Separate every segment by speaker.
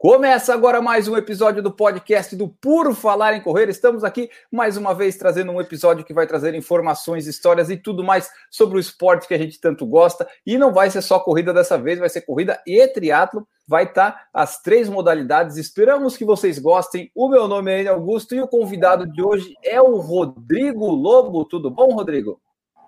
Speaker 1: Começa agora mais um episódio do podcast do Puro Falar em Correr. Estamos aqui mais uma vez trazendo um episódio que vai trazer informações, histórias e tudo mais sobre o esporte que a gente tanto gosta. E não vai ser só corrida dessa vez, vai ser corrida e triatlo. Vai estar as três modalidades. Esperamos que vocês gostem. O meu nome é Augusto e o convidado de hoje é o Rodrigo Lobo. Tudo bom, Rodrigo?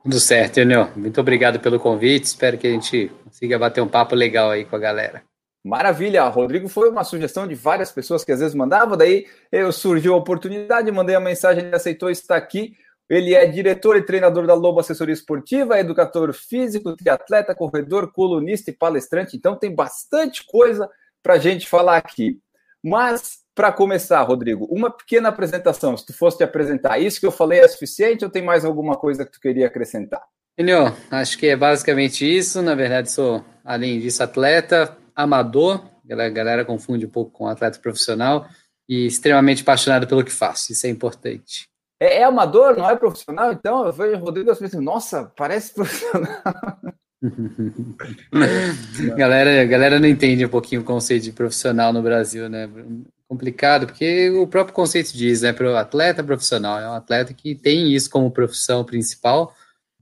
Speaker 2: Tudo certo, Enio. Muito obrigado pelo convite. Espero que a gente consiga bater um papo legal aí com a galera.
Speaker 1: Maravilha, Rodrigo foi uma sugestão de várias pessoas que às vezes mandavam, daí eu surgiu a oportunidade, mandei a mensagem, ele aceitou estar aqui. Ele é diretor e treinador da Lobo Assessoria Esportiva, educador físico, triatleta, corredor, colunista e palestrante. Então tem bastante coisa para a gente falar aqui. Mas para começar, Rodrigo, uma pequena apresentação. Se tu fosse te apresentar, isso que eu falei é suficiente ou tem mais alguma coisa que tu queria acrescentar?
Speaker 2: Enio, acho que é basicamente isso. Na verdade, sou, além disso, atleta, amador, a galera confunde um pouco com atleta profissional, e extremamente apaixonado pelo que faço, isso é importante.
Speaker 1: É, é amador, não é profissional? Então eu vejo o Rodrigo assim, nossa, parece profissional.
Speaker 2: galera, galera não entende um pouquinho o conceito de profissional no Brasil, né? Complicado, porque o próprio conceito diz, né? Para o atleta profissional, é um atleta que tem isso como profissão principal,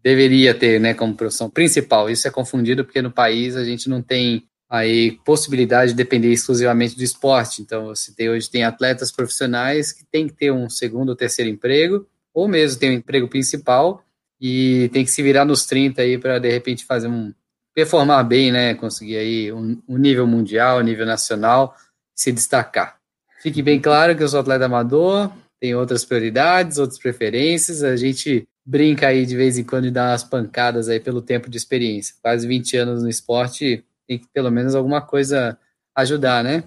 Speaker 2: deveria ter, né, como profissão principal. Isso é confundido porque no país a gente não tem aí possibilidade de depender exclusivamente do esporte. Então, você tem, hoje tem atletas profissionais que tem que ter um segundo ou terceiro emprego, ou mesmo tem um emprego principal e tem que se virar nos 30 aí para de repente fazer um performar bem, né, conseguir aí um, um nível mundial, um nível nacional, se destacar. Fique bem claro que eu sou atleta amador, tenho outras prioridades, outras preferências, a gente brinca aí de vez em quando e dá umas pancadas aí pelo tempo de experiência. Quase 20 anos no esporte, tem que pelo menos alguma coisa ajudar, né?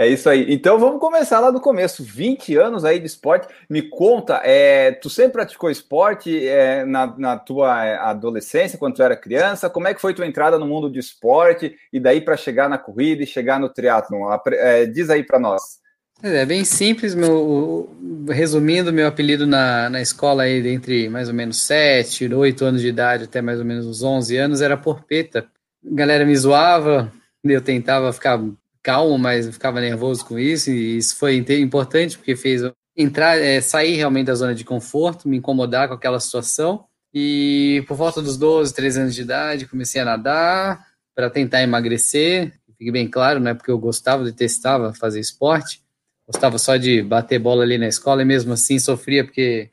Speaker 1: É isso aí. Então vamos começar lá do começo. 20 anos aí de esporte. Me conta, é, tu sempre praticou esporte é, na, na, tua é, adolescência, quando tu era criança? Como é que foi tua entrada no mundo de esporte e daí para chegar na corrida e chegar no triatlon? É, diz aí para nós.
Speaker 2: É bem simples, meu, resumindo, meu apelido na, na escola aí, entre mais ou menos 7, 8 anos de idade até mais ou menos uns 11 anos, era porpeta, galera me zoava, eu tentava ficar calmo, mas ficava nervoso com isso, e isso foi importante porque fez eu entrar, é, sair realmente da zona de conforto, me incomodar com aquela situação. E por volta dos 12, 13 anos de idade, comecei a nadar para tentar emagrecer. Fique bem claro, não é porque eu gostava, detestava fazer esporte, gostava só de bater bola ali na escola e mesmo assim sofria porque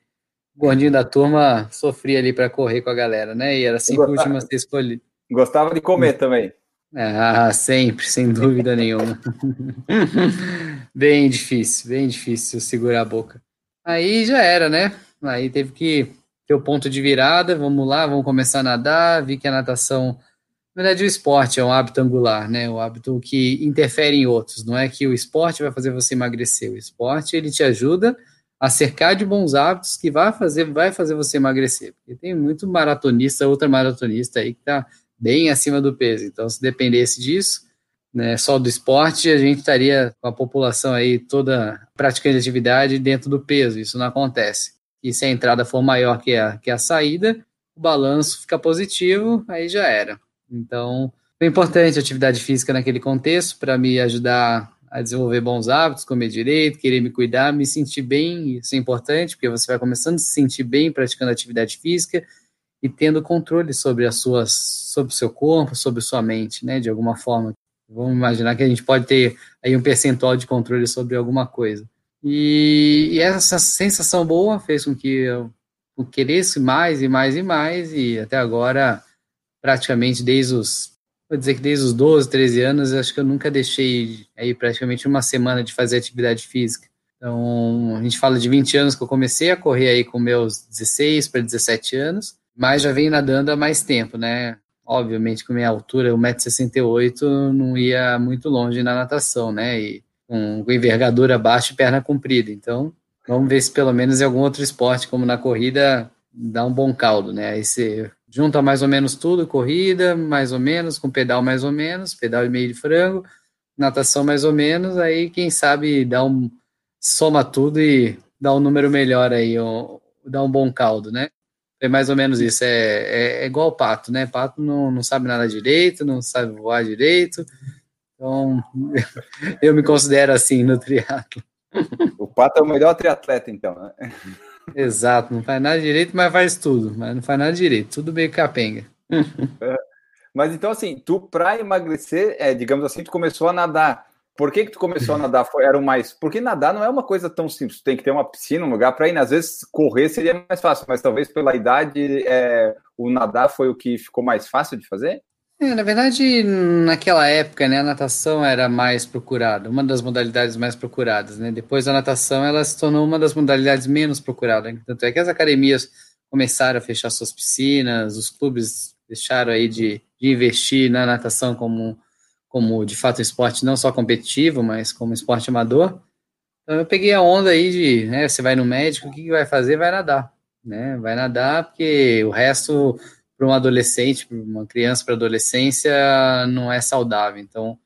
Speaker 2: o gordinho da turma sofria ali para correr com a galera, né? E era sempre o último a ser escolhido.
Speaker 1: Gostava de comer também.
Speaker 2: Ah, sempre, sem dúvida nenhuma. bem difícil, bem difícil segurar a boca. Aí já era, né? Aí teve que ter o ponto de virada, vamos lá, vamos começar a nadar, vi que a natação, na verdade o esporte é um hábito angular, né? O hábito que interfere em outros, não é que o esporte vai fazer você emagrecer, o esporte ele te ajuda a cercar de bons hábitos que vai fazer, vai fazer você emagrecer. Porque tem muito maratonista, outra maratonista aí que tá bem acima do peso. Então, se dependesse disso, né, só do esporte, a gente estaria com a população aí toda praticando atividade dentro do peso. Isso não acontece. E se a entrada for maior que a, que a saída, o balanço fica positivo, aí já era. Então, é importante a atividade física naquele contexto para me ajudar a desenvolver bons hábitos, comer direito, querer me cuidar, me sentir bem. Isso é importante, porque você vai começando a se sentir bem praticando atividade física e tendo controle sobre as suas, sobre o seu corpo, sobre sua mente, né, de alguma forma. Vamos imaginar que a gente pode ter aí um percentual de controle sobre alguma coisa. E, e essa sensação boa fez com que eu, queresse mais e mais e mais, e até agora, praticamente desde os, vou dizer que desde os 12, 13 anos, acho que eu nunca deixei aí praticamente uma semana de fazer atividade física. Então, a gente fala de 20 anos que eu comecei a correr aí com meus 16 para 17 anos, mas já venho nadando há mais tempo, né? Obviamente, com minha altura, 1,68m, não ia muito longe na natação, né? E com, envergadura baixa e perna comprida. Então, vamos ver se pelo menos em algum outro esporte, como na corrida, dá um bom caldo, né? Aí você junta mais ou menos tudo, corrida mais ou menos, com pedal mais ou menos, pedal e meio de frango, natação mais ou menos, aí quem sabe dá um soma tudo e dá um número melhor aí, um, dá um bom caldo, né? É mais ou menos isso, é, é, é igual o pato, né? Pato não, não sabe nada direito, não sabe voar direito, então eu me considero assim no triatlo.
Speaker 1: O pato é o melhor triatleta, então, né?
Speaker 2: Exato, não faz nada direito, mas faz tudo, mas não faz nada direito, tudo meio capenga.
Speaker 1: É. Mas então, assim, tu para emagrecer, é, digamos assim, tu começou a nadar. Por que, que tu começou a nadar? Foi, era mais. Porque nadar não é uma coisa tão simples. Tem que ter uma piscina, um lugar para ir. Às vezes, correr seria mais fácil, mas talvez pela idade, é, o nadar foi o que ficou mais fácil de fazer?
Speaker 2: É, na verdade, naquela época, né, a natação era mais procurada, uma das modalidades mais procuradas, né? Depois a natação, ela se tornou uma das modalidades menos procuradas. Tanto é que as academias começaram a fechar suas piscinas, os clubes deixaram aí de, de investir na natação como, como, de fato, esporte não só competitivo, mas como esporte amador. Então eu peguei a onda aí de, né, você vai no médico, o que, que vai fazer? Vai nadar, né? Vai nadar porque o resto para um adolescente, para uma criança para adolescência, não é saudável. Então,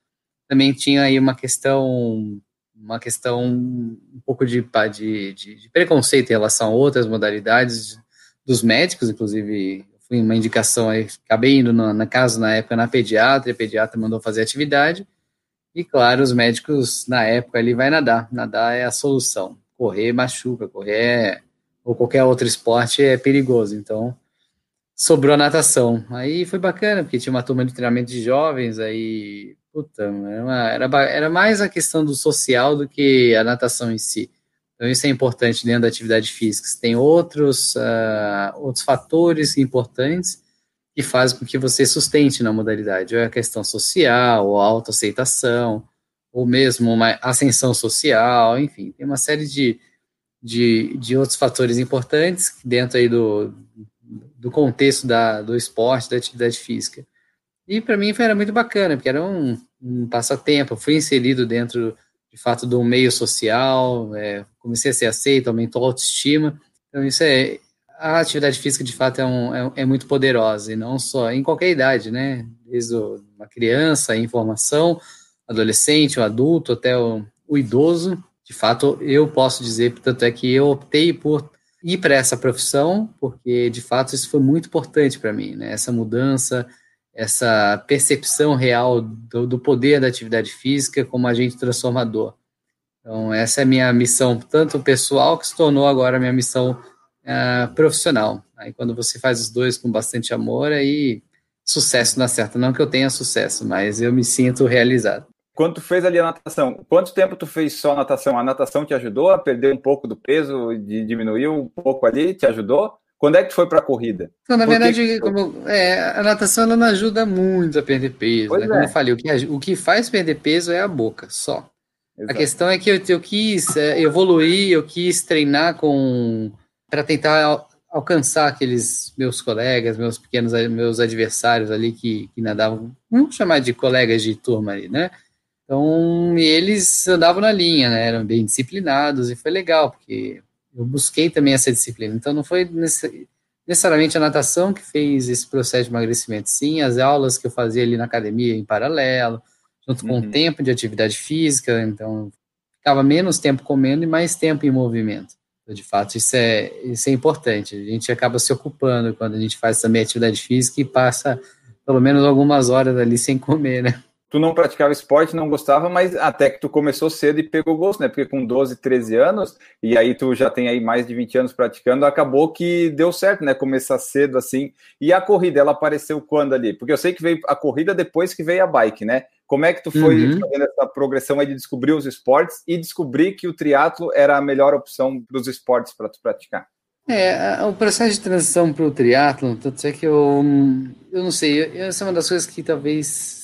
Speaker 2: também tinha aí uma questão, uma questão um pouco de, de, de preconceito em relação a outras modalidades dos médicos, inclusive foi uma indicação aí, acabei indo na, na casa na época na pediatra, a pediatra mandou fazer atividade, e claro, os médicos na época ali vai nadar, nadar é a solução, correr machuca, correr é, ou qualquer outro esporte é perigoso, então sobrou a natação. Aí foi bacana, porque tinha uma turma de treinamento de jovens, aí, puta, era, uma, era, era mais a questão do social do que a natação em si. Então isso é importante dentro da atividade física. Tem outros, uh, outros fatores importantes que fazem com que você sustente na modalidade. Ou é a questão social, ou autoaceitação, ou mesmo uma ascensão social, enfim, tem uma série de, de, de outros fatores importantes dentro aí do, do contexto da, do esporte, da atividade física. E para mim foi, era muito bacana, porque era um, um passatempo, fui inserido dentro, de fato, do meio social, é, comecei a ser aceito, aumentou a autoestima. Então, isso é. A atividade física, de fato, é, um, é, é muito poderosa, e não só em qualquer idade, né? Desde uma criança, em formação, adolescente, o adulto, até o, o idoso. De fato, eu posso dizer, tanto é que eu optei por ir para essa profissão, porque de fato isso foi muito importante para mim, né? Essa mudança, essa percepção real do, do, poder da atividade física como agente transformador. Então, essa é a minha missão, tanto pessoal, que se tornou agora a minha missão uh, profissional. Aí, quando você faz os dois com bastante amor, aí sucesso na certa. Não que eu tenha sucesso, mas eu me sinto realizado.
Speaker 1: Quando tu fez ali a natação, quanto tempo tu fez só natação? A natação te ajudou a perder um pouco do peso, de diminuir um pouco ali, te ajudou? Quando é que foi para a corrida?
Speaker 2: Então, na Por verdade, que... como, é, a natação não ajuda muito a perder peso. Né? Como é. eu falei, o que, o que faz perder peso é a boca, só. Exato. A questão é que eu, eu quis é, evoluir, eu quis treinar com para tentar alcançar aqueles meus colegas, meus pequenos meus adversários ali que, que nadavam, vamos chamar de colegas de turma ali, né? Então, eles andavam na linha, né? Eram bem disciplinados e foi legal, porque eu busquei também essa disciplina. Então, não foi necessariamente a natação que fez esse processo de emagrecimento, sim, as aulas que eu fazia ali na academia em paralelo, junto com uhum. o tempo de atividade física, então ficava menos tempo comendo e mais tempo em movimento. Então, de fato, isso é, isso é importante. A gente acaba se ocupando quando a gente faz também atividade física e passa pelo menos algumas horas ali sem comer, né?
Speaker 1: Tu não praticava esporte, não gostava, mas até que tu começou cedo e pegou gosto, né? Porque com 12, 13 anos, e aí tu já tem aí mais de 20 anos praticando, acabou que deu certo, né? Começar cedo assim. E a corrida, ela apareceu quando ali? Porque eu sei que veio a corrida depois que veio a bike, né? Como é que tu foi uhum. fazendo essa progressão aí de descobrir os esportes e descobrir que o triatlo era a melhor opção para os esportes para tu praticar?
Speaker 2: É, o processo de transição para o triatlo, tanto é que eu, eu não sei, essa é uma das coisas que talvez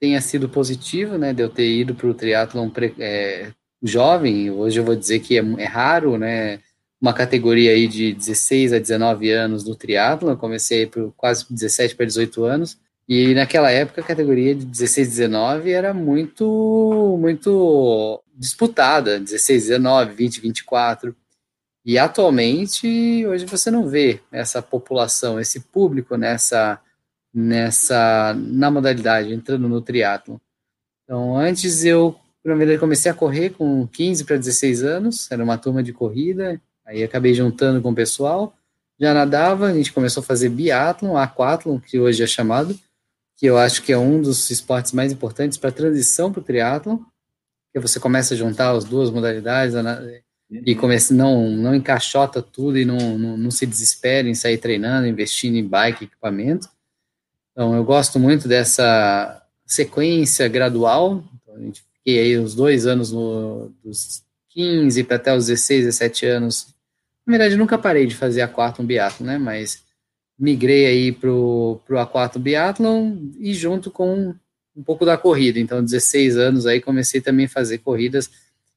Speaker 2: tenha sido positivo, né, de eu ter ido para o triatlon é, jovem, hoje eu vou dizer que é, é, raro, né, uma categoria aí de 16 a 19 anos do triatlon, comecei por quase 17 para 18 anos, e naquela época a categoria de 16 19 era muito, muito disputada, 16 19, 20, 24, E atualmente, hoje você não vê essa população, esse público nessa, nessa na modalidade, entrando no triatlo. Então, antes eu, na verdade, comecei a correr com 15 para 16 anos, era uma turma de corrida, aí acabei juntando com o pessoal, já nadava, a gente começou a fazer biathlon, aquatlon, que hoje é chamado, que eu acho que é um dos esportes mais importantes para a transição para o triatlon, que você começa a juntar as duas modalidades e uhum. começa, não, não encaixota tudo e não, não, não se desespera em sair treinando, investindo em bike, equipamento. Então, eu gosto muito dessa sequência gradual. Então, a gente fiquei aí uns dois anos no, dos 15 para até os 16, 17 anos. Na verdade, nunca parei de fazer aquatlon biathlon, né? Mas migrei aí pro, pro aquatlon biathlon e junto com um pouco da corrida. Então, 16 anos aí comecei também a fazer corridas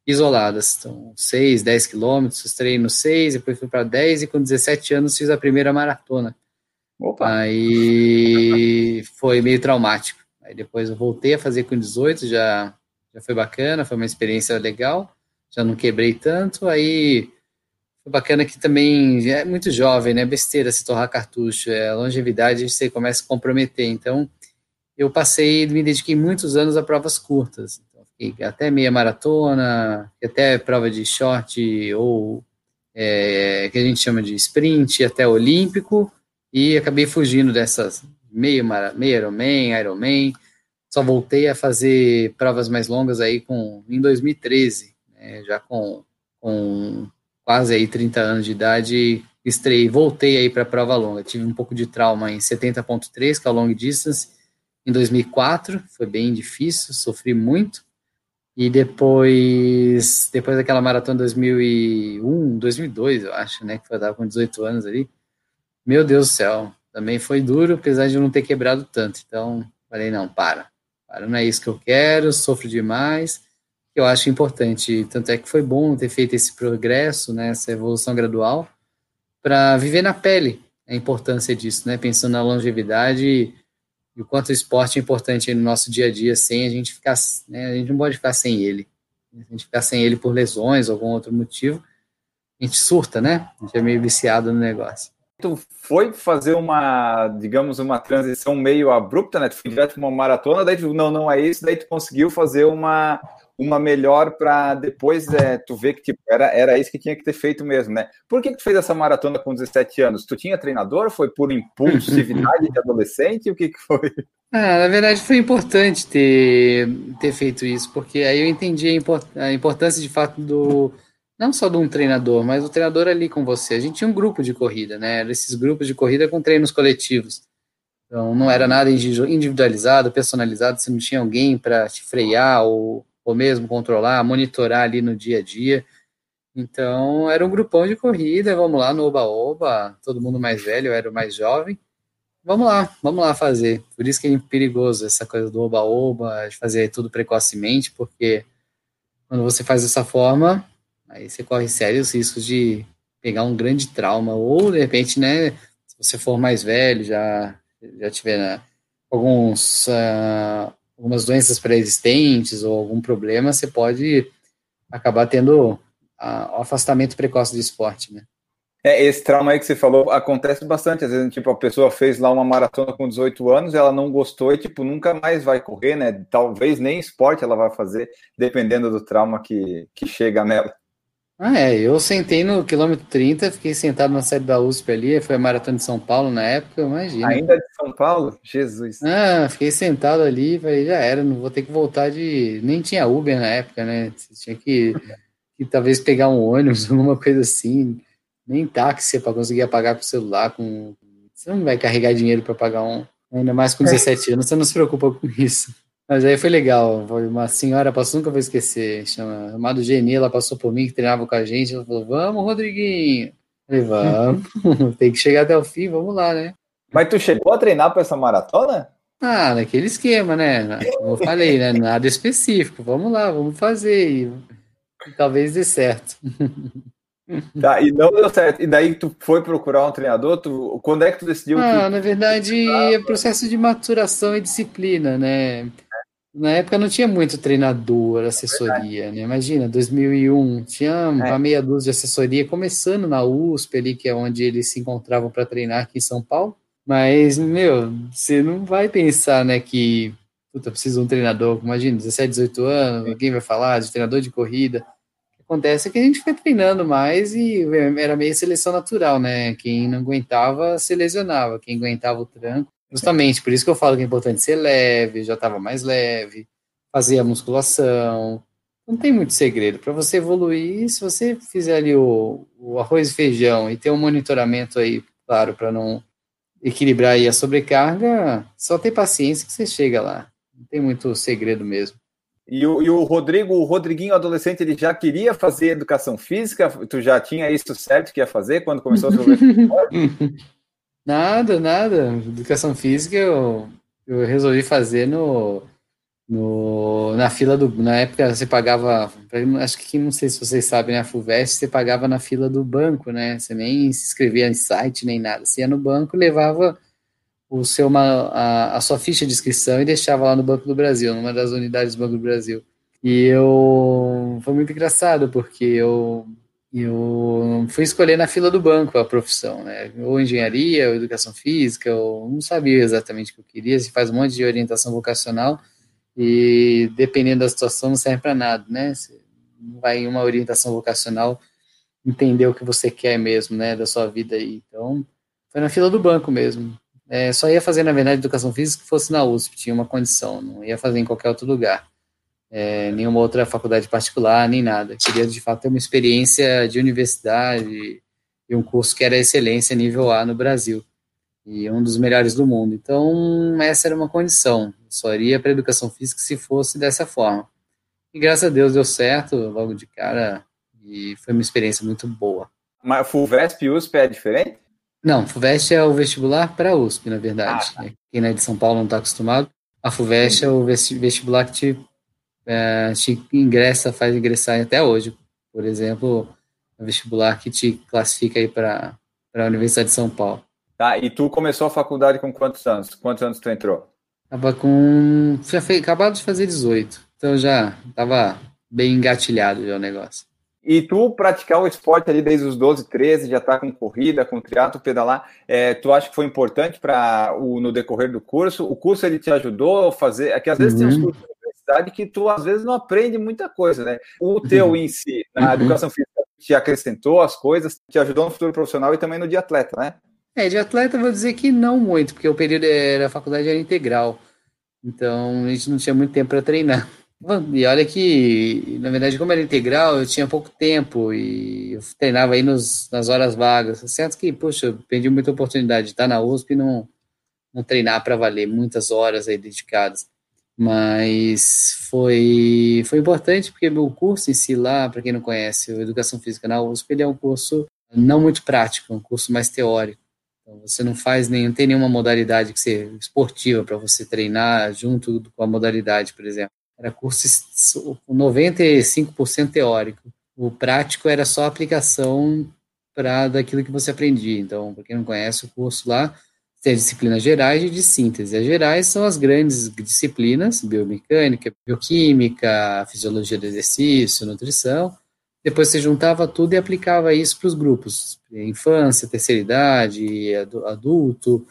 Speaker 2: isoladas. Então, 6, 10 quilômetros, treino 6, depois fui para 10 e com 17 anos fiz a primeira maratona. Opa. Aí foi meio traumático. Aí depois eu voltei a fazer com 18, já, já foi bacana, foi uma experiência legal, já não quebrei tanto. Aí foi bacana que também é muito jovem, né? Besteira se torrar cartucho, é longevidade você começa a comprometer. Então, eu passei, me dediquei muitos anos a provas curtas. Então, até meia maratona, até prova de short ou é, que a gente chama de sprint, até olímpico, e acabei fugindo dessas meio, meio Ironman, Ironman. Só voltei a fazer provas mais longas aí com, em 2013, né, já com, com quase aí 30 anos de idade, estrei, voltei aí para prova longa. Tive um pouco de trauma em 70.3, que é o long distance, em 2004, foi bem difícil, sofri muito. E depois, depois daquela maratona 2001, 2002, eu acho, né, que foi dar com 18 anos ali. Meu Deus do céu, também foi duro, apesar de eu não ter quebrado tanto. Então, falei, não, para. Para, não é isso que eu quero, sofro demais. Eu acho importante, tanto é que foi bom ter feito esse progresso, né, essa evolução gradual, para viver na pele a importância disso, né, pensando na longevidade e o quanto o esporte é importante no nosso dia a dia, sem a gente ficar, né, a gente não pode ficar sem ele. A gente ficar sem ele por lesões ou algum outro motivo, a gente surta, né? A gente é meio viciado no negócio.
Speaker 1: Tu foi fazer uma, digamos, uma transição meio abrupta, né? Tu foi direto para uma maratona, daí tu, não, não é isso, daí tu conseguiu fazer uma, uma melhor para depois é, tu ver que tipo, era, era isso que tinha que ter feito mesmo, né? Por que, que tu fez essa maratona com 17 anos? Tu tinha treinador? Foi por impulsividade de adolescente? O que, que foi?
Speaker 2: Ah, na verdade foi importante ter, ter feito isso, porque aí eu entendi a, import, a importância de fato do não só de um treinador, mas o treinador ali com você. A gente tinha um grupo de corrida, né? Era esses grupos de corrida com treinos coletivos. Então não era nada individualizado, personalizado, você não tinha alguém para te frear ou ou mesmo controlar, monitorar ali no dia a dia. Então, era um grupão de corrida, vamos lá no Oba-Oba, todo mundo mais velho, eu era o mais jovem. Vamos lá, vamos lá fazer. Por isso que é perigoso essa coisa do Oba-Oba, de fazer tudo precocemente, porque quando você faz dessa forma, aí você corre sérios riscos de pegar um grande trauma, ou de repente, né, se você for mais velho, já, já tiver né, alguns uh, algumas doenças pré-existentes ou algum problema, você pode acabar tendo a, o afastamento precoce do esporte, né?
Speaker 1: É, esse trauma aí que você falou acontece bastante. Às vezes, tipo, a pessoa fez lá uma maratona com 18 anos, ela não gostou e, tipo, nunca mais vai correr, né? Talvez nem esporte ela vai fazer, dependendo do trauma que, que chega nela.
Speaker 2: Ah, é, eu sentei no quilômetro 30, fiquei sentado na sede da USP ali, foi a maratona de São Paulo na época, imagina.
Speaker 1: Ainda de São Paulo? Jesus.
Speaker 2: Ah, fiquei sentado ali, falei, já era, não vou ter que voltar de. Nem tinha Uber na época, né? Você tinha que, que talvez pegar um ônibus, alguma coisa assim. Nem táxi para conseguir apagar com o celular. Com... Você não vai carregar dinheiro para pagar um. Ainda mais com 17 anos, você não se preocupa com isso. Mas aí foi legal. Foi uma senhora passou, nunca vou esquecer. Chama, chamada Geni, ela passou por mim, que treinava com a gente. Ela falou: Vamos, Rodriguinho. Eu falei: Vamos, tem que chegar até o fim, vamos lá, né?
Speaker 1: Mas tu chegou a treinar para essa maratona?
Speaker 2: Ah, naquele esquema, né? Como eu falei, né? Nada específico. Vamos lá, vamos fazer. E, e talvez dê certo.
Speaker 1: Tá, e não deu certo. E daí tu foi procurar um treinador? Tu, quando é que tu decidiu?
Speaker 2: Ah, que... na verdade, é processo de maturação e disciplina, né? Na época não tinha muito treinador, assessoria, é né? Imagina, 2001, tinha é. uma meia dúzia de assessoria, começando na USP ali, que é onde eles se encontravam para treinar aqui em São Paulo. Mas, meu, você não vai pensar, né, que, puta, precisa de um treinador, imagina, 17, 18 anos, alguém vai falar de treinador de corrida. O que acontece é que a gente foi treinando mais e era meio seleção natural, né? Quem não aguentava, se lesionava. Quem aguentava o tranco, Justamente, por isso que eu falo que é importante ser leve, já estava mais leve, fazer a musculação. Não tem muito segredo. Para você evoluir, se você fizer ali o, o, arroz e feijão e ter um monitoramento aí, claro, para não equilibrar aí a sobrecarga, só ter paciência que você chega lá. Não tem muito segredo mesmo.
Speaker 1: E o, e o Rodrigo, o Rodriguinho adolescente, ele já queria fazer educação física? Tu já tinha isso certo que ia fazer quando começou a fazer
Speaker 2: Nada, nada. Educação física eu, eu resolvi fazer no, no, na fila do. Na época você pagava. Acho que não sei se vocês sabem? A FUVEST você pagava na fila do banco, né? Você nem se inscrevia em site nem nada. Você ia no banco, levava o seu, uma, a, a sua ficha de inscrição e deixava lá no Banco do Brasil, numa das unidades do Banco do Brasil. E eu. Foi muito engraçado, porque eu eu fui escolher na fila do banco a profissão, né? Ou engenharia, ou educação física, ou não sabia exatamente o que eu queria. Se faz um monte de orientação vocacional e dependendo da situação não serve para nada, né? Você vai em uma orientação vocacional entender o que você quer mesmo, né, da sua vida aí. Então, foi na fila do banco mesmo. É, só ia fazer, na verdade, educação física que fosse na USP, tinha uma condição, não ia fazer em qualquer outro lugar é, nenhuma outra faculdade particular, nem nada. Queria, de fato, ter uma experiência de universidade e um curso que era excelência nível A no Brasil e um dos melhores do mundo. Então, essa era uma condição. só iria para educação física se fosse dessa forma. E graças a Deus deu certo logo de cara e foi uma experiência muito boa.
Speaker 1: Mas FUVESP e USP é diferente?
Speaker 2: Não, FUVEST é o vestibular para USP, na verdade. Ah, tá. Quem não é de São Paulo não está acostumado. A FUVEST é o vestibular que te é, te ingressa, faz ingressar até hoje. Por exemplo, o vestibular que te classifica aí para a Universidade de São Paulo.
Speaker 1: Tá, e tu começou a faculdade com quantos anos? Quantos anos tu entrou?
Speaker 2: Tava com. Já fez, acabado de fazer 18. Então já tava bem engatilhado já o negócio.
Speaker 1: E tu praticar o esporte ali desde os 12, 13, já tá com corrida, com triatlo, pedalar, é, tu acha que foi importante para no decorrer do curso? O curso ele te ajudou a fazer? É que às vezes uhum. tem uns cursos universidade que tu às vezes não aprende muita coisa, né? O teu uhum. em si, na uhum. educação física, te acrescentou as coisas, te ajudou no futuro profissional e também no de atleta, né?
Speaker 2: É, de atleta vou dizer que não muito, porque o período era a faculdade era integral. Então a gente não tinha muito tempo para treinar. E olha que, na verdade, como era integral, eu tinha pouco tempo e eu treinava aí nos, nas horas vagas. Certo que, poxa, eu perdi muita oportunidade de estar na USP e não, não treinar para valer muitas horas aí dedicadas mas foi, foi importante porque o curso em si lá, para quem não conhece, o Educação Física na USP, ele é um curso não muito prático, é um curso mais teórico. Então, você não faz não tem nenhuma modalidade que seja esportiva para você treinar junto com a modalidade, por exemplo. Era curso 95% teórico. O prático era só aplicação para daquilo que você aprendia. Então, para quem não conhece o curso lá, tem disciplinas gerais e de síntese. As gerais são as grandes disciplinas, biomecânica, bioquímica, fisiologia do exercício, nutrição. Depois você juntava tudo e aplicava isso para os grupos, infância, terceira idade, adulto,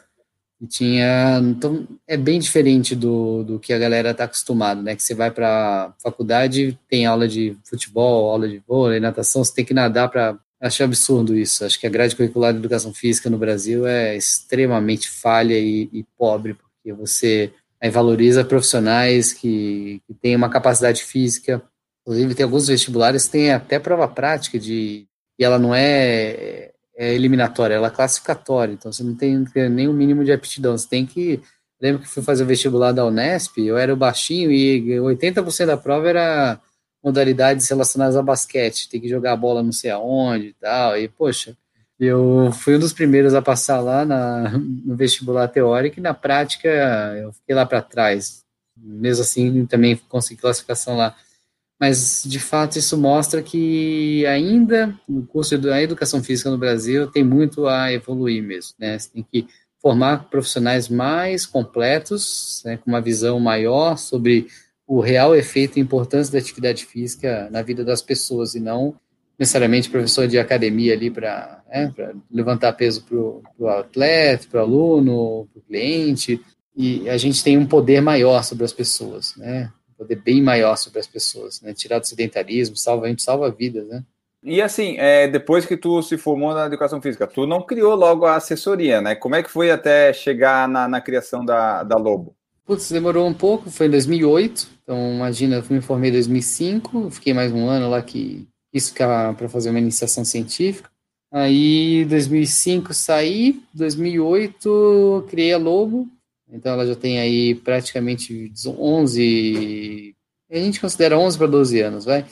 Speaker 2: e tinha, então é bem diferente do, do que a galera está acostumado, né? Que você vai para faculdade, tem aula de futebol, aula de vôlei, natação, você tem que nadar para Acho absurdo isso. Acho que a grade curricular de educação física no Brasil é extremamente falha e, e pobre, porque você valoriza profissionais que, que têm uma capacidade física. Inclusive, tem alguns vestibulares que têm até prova prática de. E ela não é, é eliminatória, ela é classificatória. Então, você não tem nem o mínimo de aptidão. Você tem que. Lembro que fui fazer o vestibular da Unesp, eu era baixinho e 80% da prova era modalidades relacionadas a basquete, tem que jogar a bola não sei aonde e tal, e poxa, eu fui um dos primeiros a passar lá na, no vestibular teórico e na prática eu fiquei lá para trás, mesmo assim também consegui classificação lá, mas de fato isso mostra que ainda o curso da educação física no Brasil tem muito a evoluir mesmo, né, você tem que formar profissionais mais completos, né, com uma visão maior sobre o real efeito e importância da atividade física na vida das pessoas e não necessariamente professor de academia ali para é, levantar peso para o atleta, para o aluno, para o cliente. E a gente tem um poder maior sobre as pessoas, né? Um poder bem maior sobre as pessoas, né? Tirar do sedentarismo, salva, a gente salva vidas, né?
Speaker 1: E assim, é, depois que tu se formou na educação física, tu não criou logo a assessoria, né? Como é que foi até chegar na, na criação da, da Lobo?
Speaker 2: Putz, demorou um pouco, foi em 2008. Então, imagina, eu me formei em 2005, fiquei mais um ano lá que ficar para fazer uma iniciação científica. Aí, 2005 saí, 2008 criei a Lobo. Então, ela já tem aí praticamente 11, a gente considera 11 para 12 anos, vai?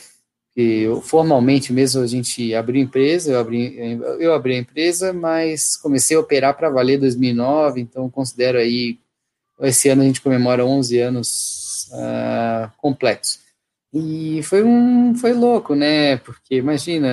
Speaker 2: que formalmente mesmo a gente abriu empresa, eu abri, eu abri a empresa, mas comecei a operar para valer em 2009, então considero aí, esse ano a gente comemora 11 anos uh, completos. E foi um, foi louco, né, porque imagina,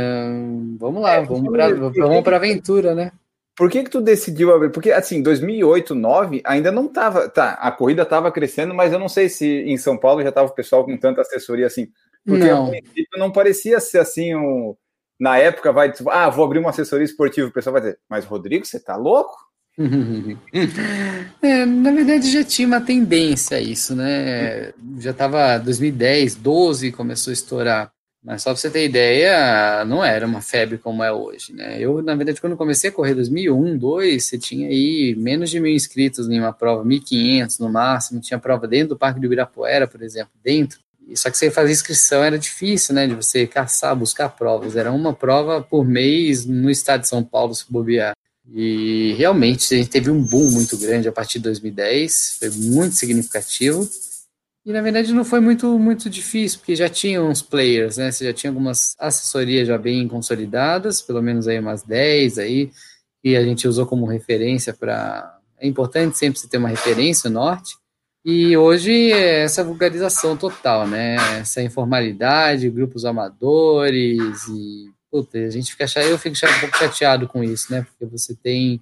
Speaker 2: vamos lá, é, vamos para vamos para aventura, né.
Speaker 1: Por que que tu decidiu abrir? Porque, assim, 2008, 2009, ainda não tava, tá, a corrida estava crescendo, mas eu não sei se em São Paulo já tava o pessoal com tanta assessoria assim. Porque não. a não parecia ser assim um. Na época, vai, ah, vou abrir uma assessoria esportiva, o pessoal vai dizer, mas Rodrigo, você tá louco?
Speaker 2: é, na verdade já tinha uma tendência a isso, né? Já estava 2010, 12 começou a estourar. Mas só para você ter ideia, não era uma febre como é hoje, né? Eu, na verdade, quando comecei a correr 2001, 2002, você tinha aí menos de mil inscritos em uma prova, 1.500 no máximo, tinha prova dentro do Parque do Ibirapuera, por exemplo, dentro. Só que você fazer inscrição era difícil, né? De você caçar, buscar provas. Era uma prova por mês no estado de São Paulo, se bobear. E realmente a gente teve um boom muito grande a partir de 2010, foi muito significativo. E na verdade não foi muito muito difícil, porque já tinha uns players, né? Você já tinha algumas assessorias já bem consolidadas, pelo menos aí umas 10 aí, que a gente usou como referência para é importante sempre você ter uma referência norte. E hoje é essa vulgarização total, né? Essa informalidade, grupos amadores e puta, a gente fica eu fico um pouco chateado com isso, né? Porque você tem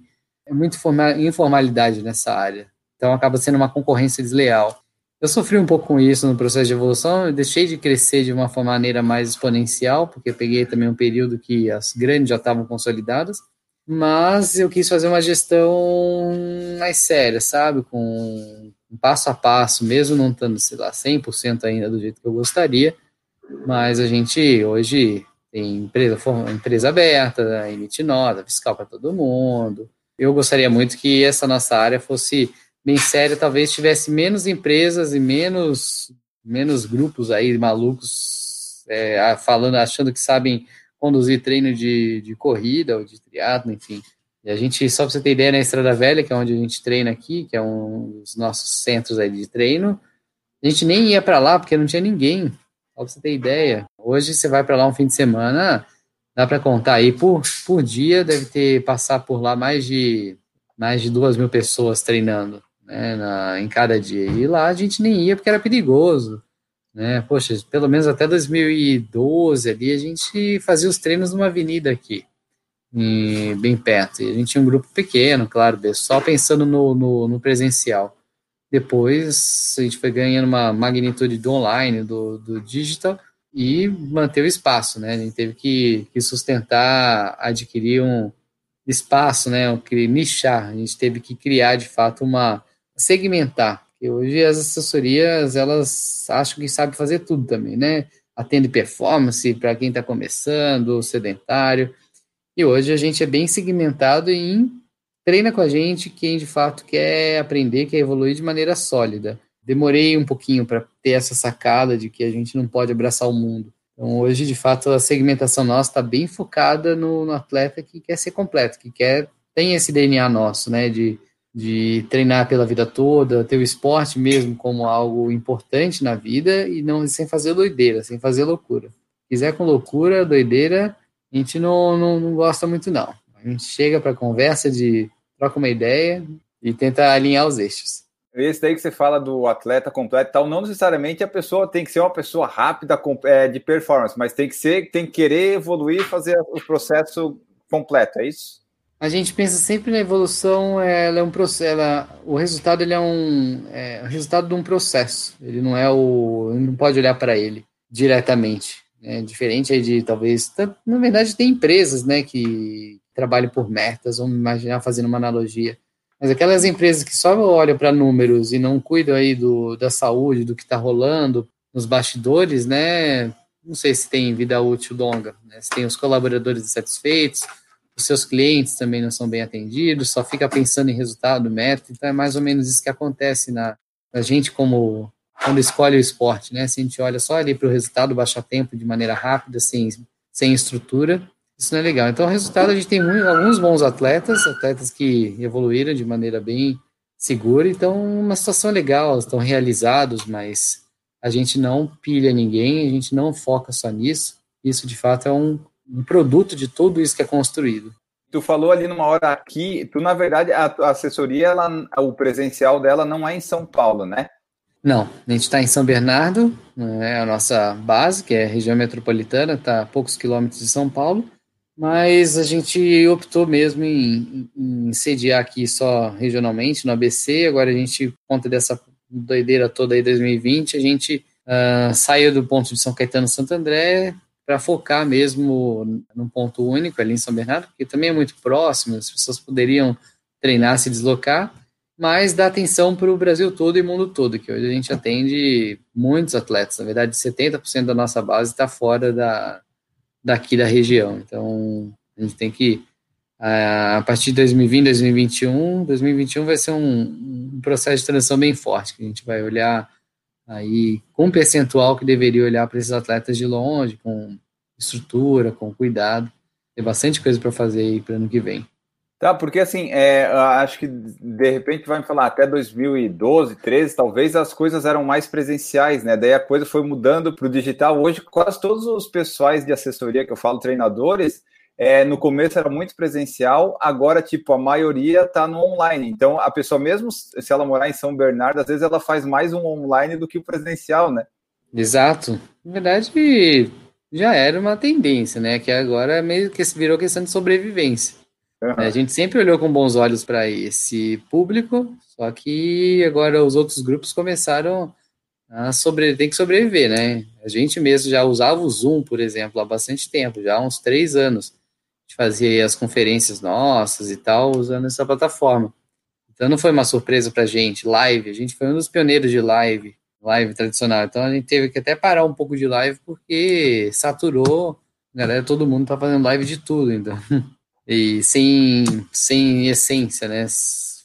Speaker 2: muita informalidade nessa área. Então acaba sendo uma concorrência desleal. Eu sofri um pouco com isso no processo de evolução, eu deixei de crescer de uma maneira mais exponencial, porque peguei também um período que as grandes já estavam consolidadas, mas eu quis fazer uma gestão mais séria, sabe? Com passo a passo, mesmo não estando, sei lá, 100% ainda do jeito que eu gostaria, mas a gente hoje tem empresa, empresa aberta, emite nota, fiscal para todo mundo. Eu gostaria muito que essa nossa área fosse bem séria, talvez tivesse menos empresas e menos, menos grupos aí malucos é, falando, achando que sabem conduzir treino de, de corrida ou de triatlo, enfim. E a gente, só para você ter ideia, na Estrada Velha, que é onde a gente treina aqui, que é um dos nossos centros aí de treino, a gente nem ia para lá porque não tinha ninguém. Só para você ter ideia. Hoje você vai para lá um fim de semana, dá para contar aí por, por dia, deve ter passar por lá mais de mais de duas mil pessoas treinando né, na, em cada dia. E lá a gente nem ia porque era perigoso. Né? Poxa, pelo menos até 2012 ali a gente fazia os treinos numa avenida aqui em, bem perto. E a gente tinha um grupo pequeno, claro, só pensando no, no, no, presencial. Depois a gente foi ganhando uma magnitude do online, do, do digital, e manter o espaço, né? A gente teve que, que sustentar, adquirir um espaço, né? Que nichar. A gente teve que criar de fato uma segmentar. Porque hoje as assessorias elas acham que sabem fazer tudo também, né? Atende performance para quem está começando, sedentário. E hoje a gente é bem segmentado em treina com a gente quem de fato quer aprender, quer evoluir de maneira sólida. Demorei um pouquinho para ter essa sacada de que a gente não pode abraçar o mundo. Então, hoje, de fato, a segmentação nossa está bem focada no, no, atleta que quer ser completo, que quer tem esse DNA nosso, né, de, de treinar pela vida toda, ter o esporte mesmo como algo importante na vida e não sem fazer doideira, sem fazer loucura. Quiser com loucura, doideira, a gente não, não, não gosta muito, não. A gente chega para conversa de troca uma ideia e tenta alinhar os eixos.
Speaker 1: Esse daí que você fala do atleta completo tal, não necessariamente a pessoa tem que ser uma pessoa rápida é, de performance, mas tem que ser, tem que querer evoluir e fazer o processo completo, é isso?
Speaker 2: A gente pensa sempre na evolução, ela é um processo, ela, o resultado ele é um é o resultado de um processo. Ele não é o, não pode olhar para ele diretamente. É diferente aí de talvez, na verdade tem empresas, né, que trabalham por metas. Vamos imaginar fazendo uma analogia. Mas aquelas empresas que só olham para números e não cuidam aí do, da saúde, do que está rolando nos bastidores, né? Não sei se tem vida útil longa, né? se tem os colaboradores insatisfeitos, os seus clientes também não são bem atendidos, só fica pensando em resultado, meta, então é mais ou menos isso que acontece na a gente como quando escolhe o esporte, né? Se a gente olha só ali para o resultado, baixa tempo de maneira rápida, sem, sem estrutura, isso não é legal. Então, o resultado, a gente tem muito, alguns bons atletas, atletas que evoluíram de maneira bem segura, então uma situação legal, estão realizados, mas a gente não pilha ninguém, a gente não foca só nisso. Isso, de fato, é um, um produto de tudo isso que é construído.
Speaker 1: Tu falou ali numa hora aqui, tu, na verdade, a, a assessoria, ela, o presencial dela não é em São Paulo, né?
Speaker 2: Não, a gente está em São Bernardo, é a nossa base, que é a região metropolitana, está a poucos quilômetros de São Paulo, mas a gente optou mesmo em, em sediar aqui só regionalmente, no ABC, agora a gente, por conta dessa doideira toda aí 2020, a gente uh, saiu do ponto de São Caetano Santo André para focar mesmo num ponto único ali em São Bernardo, que também é muito próximo, as pessoas poderiam treinar, se deslocar, mas dá atenção para o Brasil todo e mundo todo, que hoje a gente atende muitos atletas, na verdade 70% da nossa base está fora da, daqui da região, então a gente tem que, a partir de 2020, 2021, 2021 vai ser um, um processo de transição bem forte, que a gente vai olhar aí com percentual que deveria olhar para esses atletas de longe, com estrutura, com cuidado, tem bastante coisa para fazer aí para ano que vem.
Speaker 1: Tá, porque assim, é, acho que de repente vai me falar até 2012, 13, talvez as coisas eram mais presenciais, né? Daí a coisa foi mudando para o digital. Hoje, quase todos os pessoais de assessoria que eu falo, treinadores, é, no começo era muito presencial, agora, tipo, a maioria está no online. Então, a pessoa, mesmo se ela morar em São Bernardo, às vezes ela faz mais um online do que o presencial, né?
Speaker 2: Exato. Na verdade, já era uma tendência, né? Que agora meio que virou questão de sobrevivência. Uhum. A gente sempre olhou com bons olhos para esse público, só que agora os outros grupos começaram a sobre, tem que sobreviver, né? A gente mesmo já usava o Zoom, por exemplo, há bastante tempo, já há uns três anos. A gente fazia as conferências nossas e tal, usando essa plataforma. Então não foi uma surpresa para a gente, live, a gente foi um dos pioneiros de live, live tradicional. Então a gente teve que até parar um pouco de live porque saturou, galera, todo mundo tá fazendo live de tudo, então. e sem, sem essência, né?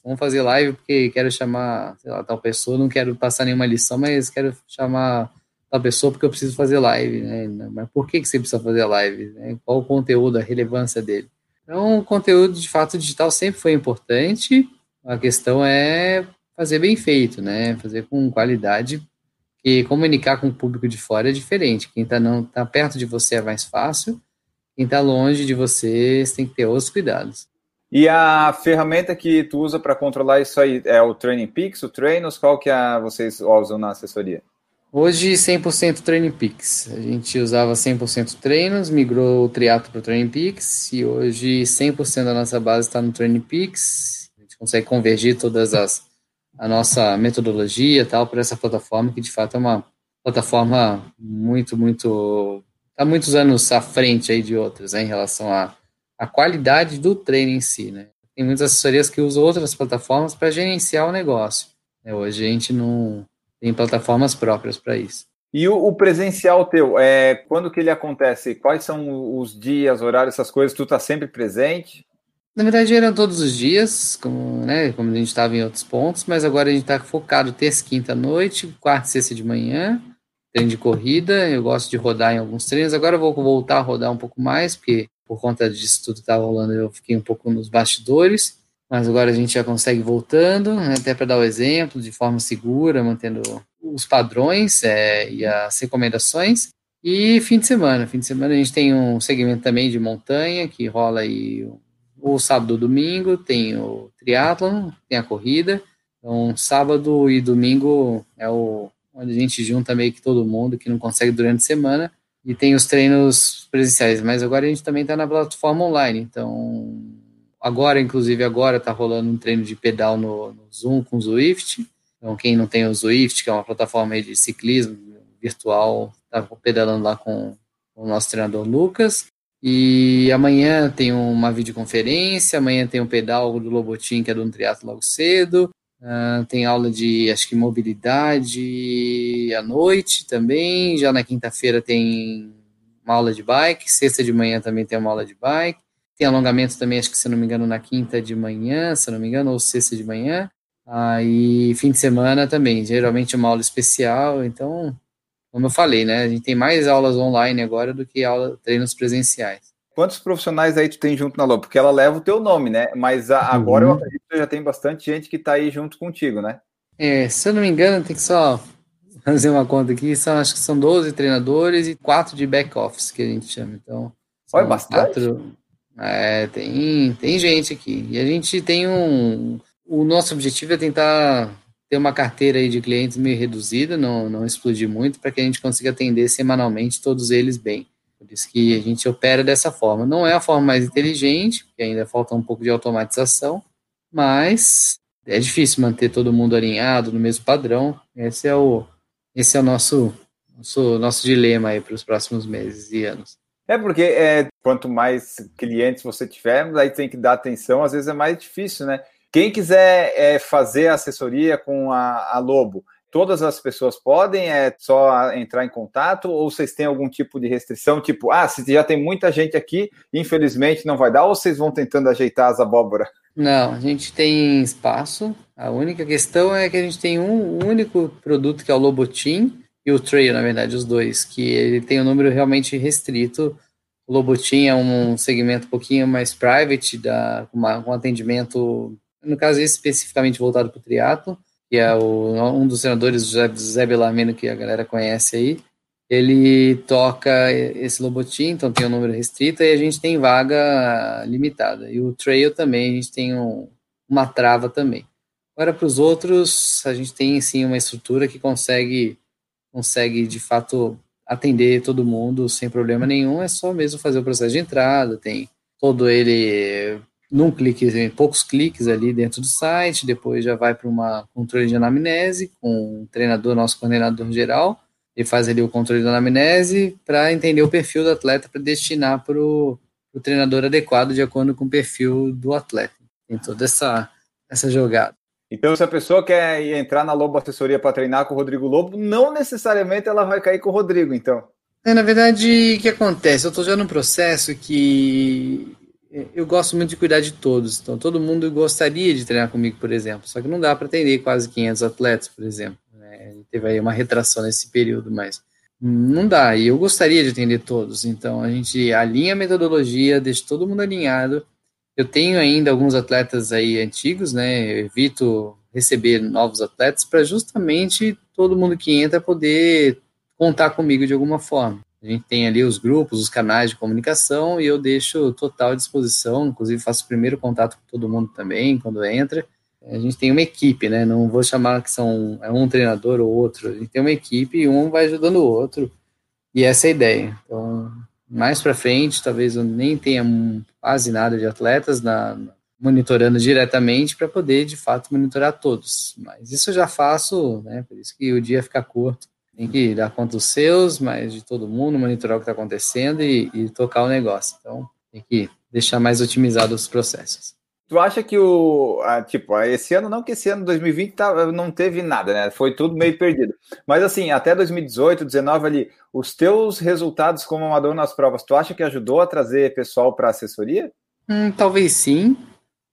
Speaker 2: Vamos fazer live porque quero chamar, sei lá, tal pessoa, não quero passar nenhuma lição, mas quero chamar tal pessoa porque eu preciso fazer live, né? Mas por que, que você precisa fazer live? Né? Qual o conteúdo, a relevância dele? Então, o conteúdo de fato digital sempre foi importante, a questão é fazer bem feito, né? Fazer com qualidade, que comunicar com o público de fora é diferente. Quem está tá perto de você é mais fácil, quem está longe de você, você tem que ter outros cuidados.
Speaker 1: E a ferramenta que tu usa para controlar isso aí é o Training Peaks, o Treinos? Qual que é, vocês usam na assessoria?
Speaker 2: Hoje 100% Training Peaks. A gente usava 100% treinos, migrou o triatlo para o Training Peaks e hoje 100% da nossa base está no Training Peaks. A gente consegue convergir todas as a nossa metodologia tal para essa plataforma que de fato é uma plataforma muito muito está muitos anos à frente aí de outras, né, em relação à, à qualidade do treino em si, né. Tem muitas assessorias que usam outras plataformas para gerenciar o negócio. Né? Hoje a gente não tem plataformas próprias para isso.
Speaker 1: E o, o, presencial teu, é, quando que ele acontece? Quais são os dias, horários, essas coisas? Tu tá sempre presente?
Speaker 2: Na verdade, eram todos os dias, como, né, como a gente estava em outros pontos, mas agora a gente está focado terça, quinta noite, quarta e sexta de manhã, treino de corrida, eu gosto de rodar em alguns treinos. Agora eu vou voltar a rodar um pouco mais, porque por conta disso tudo estava rolando, eu fiquei um pouco nos bastidores. Mas agora a gente já consegue voltando, né, até para dar o exemplo, de forma segura, mantendo os padrões é, e as recomendações. E fim de semana. Fim de semana a gente tem um segmento também de montanha, que rola aí o sábado e domingo, tem o triatlon, tem a corrida. Então, sábado e domingo é o onde a gente junta meio que todo mundo que não consegue durante a semana e tem os treinos presenciais, mas agora a gente também está na plataforma online, então agora, inclusive agora, está rolando um treino de pedal no, no Zoom com o Zwift. Então, quem não tem o Zwift, que é uma plataforma de ciclismo virtual, está pedalando lá com, com o nosso treinador Lucas. E amanhã tem uma videoconferência, amanhã tem um pedal do Lobotim, que é do um triatlo logo cedo. Uh, tem aula de, acho que, mobilidade à noite também. Já na quinta-feira tem uma aula de bike. Sexta de manhã também tem uma aula de bike. Tem alongamento também, acho que, se não me engano, na quinta de manhã, se não me engano, ou sexta de manhã. Aí, fim de semana também. Geralmente uma aula especial. Então, como eu falei, né? A gente tem mais aulas online agora do que aula, treinos presenciais.
Speaker 1: Quantos profissionais aí tu tem junto na Lobo? Porque ela leva o teu nome, né? Mas a, agora uhum. eu acredito que já tem bastante gente que está aí junto contigo, né?
Speaker 2: É, se eu não me engano, tem que só fazer uma conta aqui, são, acho que são 12 treinadores e 4 de back-office, que a gente chama. Então,
Speaker 1: Olha, bastante.
Speaker 2: Quatro, é, tem, tem gente aqui. E a gente tem um... O nosso objetivo é tentar ter uma carteira aí de clientes meio reduzida, não, não explodir muito, para que a gente consiga atender semanalmente todos eles bem. Isso que a gente opera dessa forma. Não é a forma mais inteligente, porque ainda falta um pouco de automatização, mas é difícil manter todo mundo alinhado no mesmo padrão. Esse é o, esse é o nosso, nosso, nosso dilema aí para os próximos meses e anos.
Speaker 1: É porque é, quanto mais clientes você tiver, aí tem que dar atenção, às vezes é mais difícil, né? Quem quiser é, fazer assessoria com a, a Lobo, todas as pessoas podem, é só entrar em contato, ou vocês têm algum tipo de restrição, tipo, ah, se já tem muita gente aqui, infelizmente não vai dar, ou vocês vão tentando ajeitar as abóboras?
Speaker 2: Não, a gente tem espaço. A única questão é que a gente tem um único produto que é o Lobotim e o Trail, na verdade, os dois, que ele tem um número realmente restrito. O Lobotim é um segmento um pouquinho mais private, da, um atendimento, no caso especificamente voltado para o triatlo que é o, um dos senadores, José Belarmino, que a galera conhece aí, ele toca esse Lobotim, então tem um número restrito, e a gente tem vaga limitada. E o Trail também, a gente tem um, uma trava também. Agora, para os outros, a gente tem, sim, uma estrutura que consegue, consegue, de fato, atender todo mundo sem problema nenhum, é só mesmo fazer o processo de entrada, tem todo ele num clique, em poucos cliques ali dentro do site, depois já vai para uma controle de anamnese com o treinador, nosso coordenador geral, e faz ali o controle da anamnese para entender o perfil do atleta para destinar para o treinador adequado de acordo com o perfil do atleta. Tem toda essa, essa jogada.
Speaker 1: Então, se a pessoa quer entrar na Lobo Assessoria para treinar com o Rodrigo Lobo, não necessariamente ela vai cair com o Rodrigo, então.
Speaker 2: É, na verdade, o que acontece? Eu estou já num processo que eu gosto muito de cuidar de todos. Então, todo mundo gostaria de treinar comigo, por exemplo. Só que não dá para atender quase 500 atletas, por exemplo. Né? Teve aí uma retração nesse período, mas não dá. E eu gostaria de atender todos. Então, a gente alinha a metodologia, deixa todo mundo alinhado. Eu tenho ainda alguns atletas aí antigos, né? Eu evito receber novos atletas para justamente todo mundo que entra poder contar comigo de alguma forma. A gente tem ali os grupos, os canais de comunicação e eu deixo total disposição, inclusive faço o primeiro contato com todo mundo também quando entra. A gente tem uma equipe, né? Não vou chamar que são é um treinador ou outro. A gente tem uma equipe e um vai ajudando o outro. E essa é a ideia. Então, mais para frente, talvez eu nem tenha quase nada de atletas na, monitorando diretamente para poder de fato monitorar todos. Mas isso eu já faço, né? Por isso que o dia fica curto tem que dar conta dos seus, mas de todo mundo, monitorar o que está acontecendo e, e, tocar o negócio. Então, tem que deixar mais otimizados os processos.
Speaker 1: Tu acha que o. Ah, tipo, esse ano, não que esse ano 2020 tá, não teve nada, né? Foi tudo meio perdido. Mas assim, até 2018, 2019 ali, os teus resultados como amador nas provas, tu acha que ajudou a trazer pessoal para assessoria?
Speaker 2: Hum, talvez sim.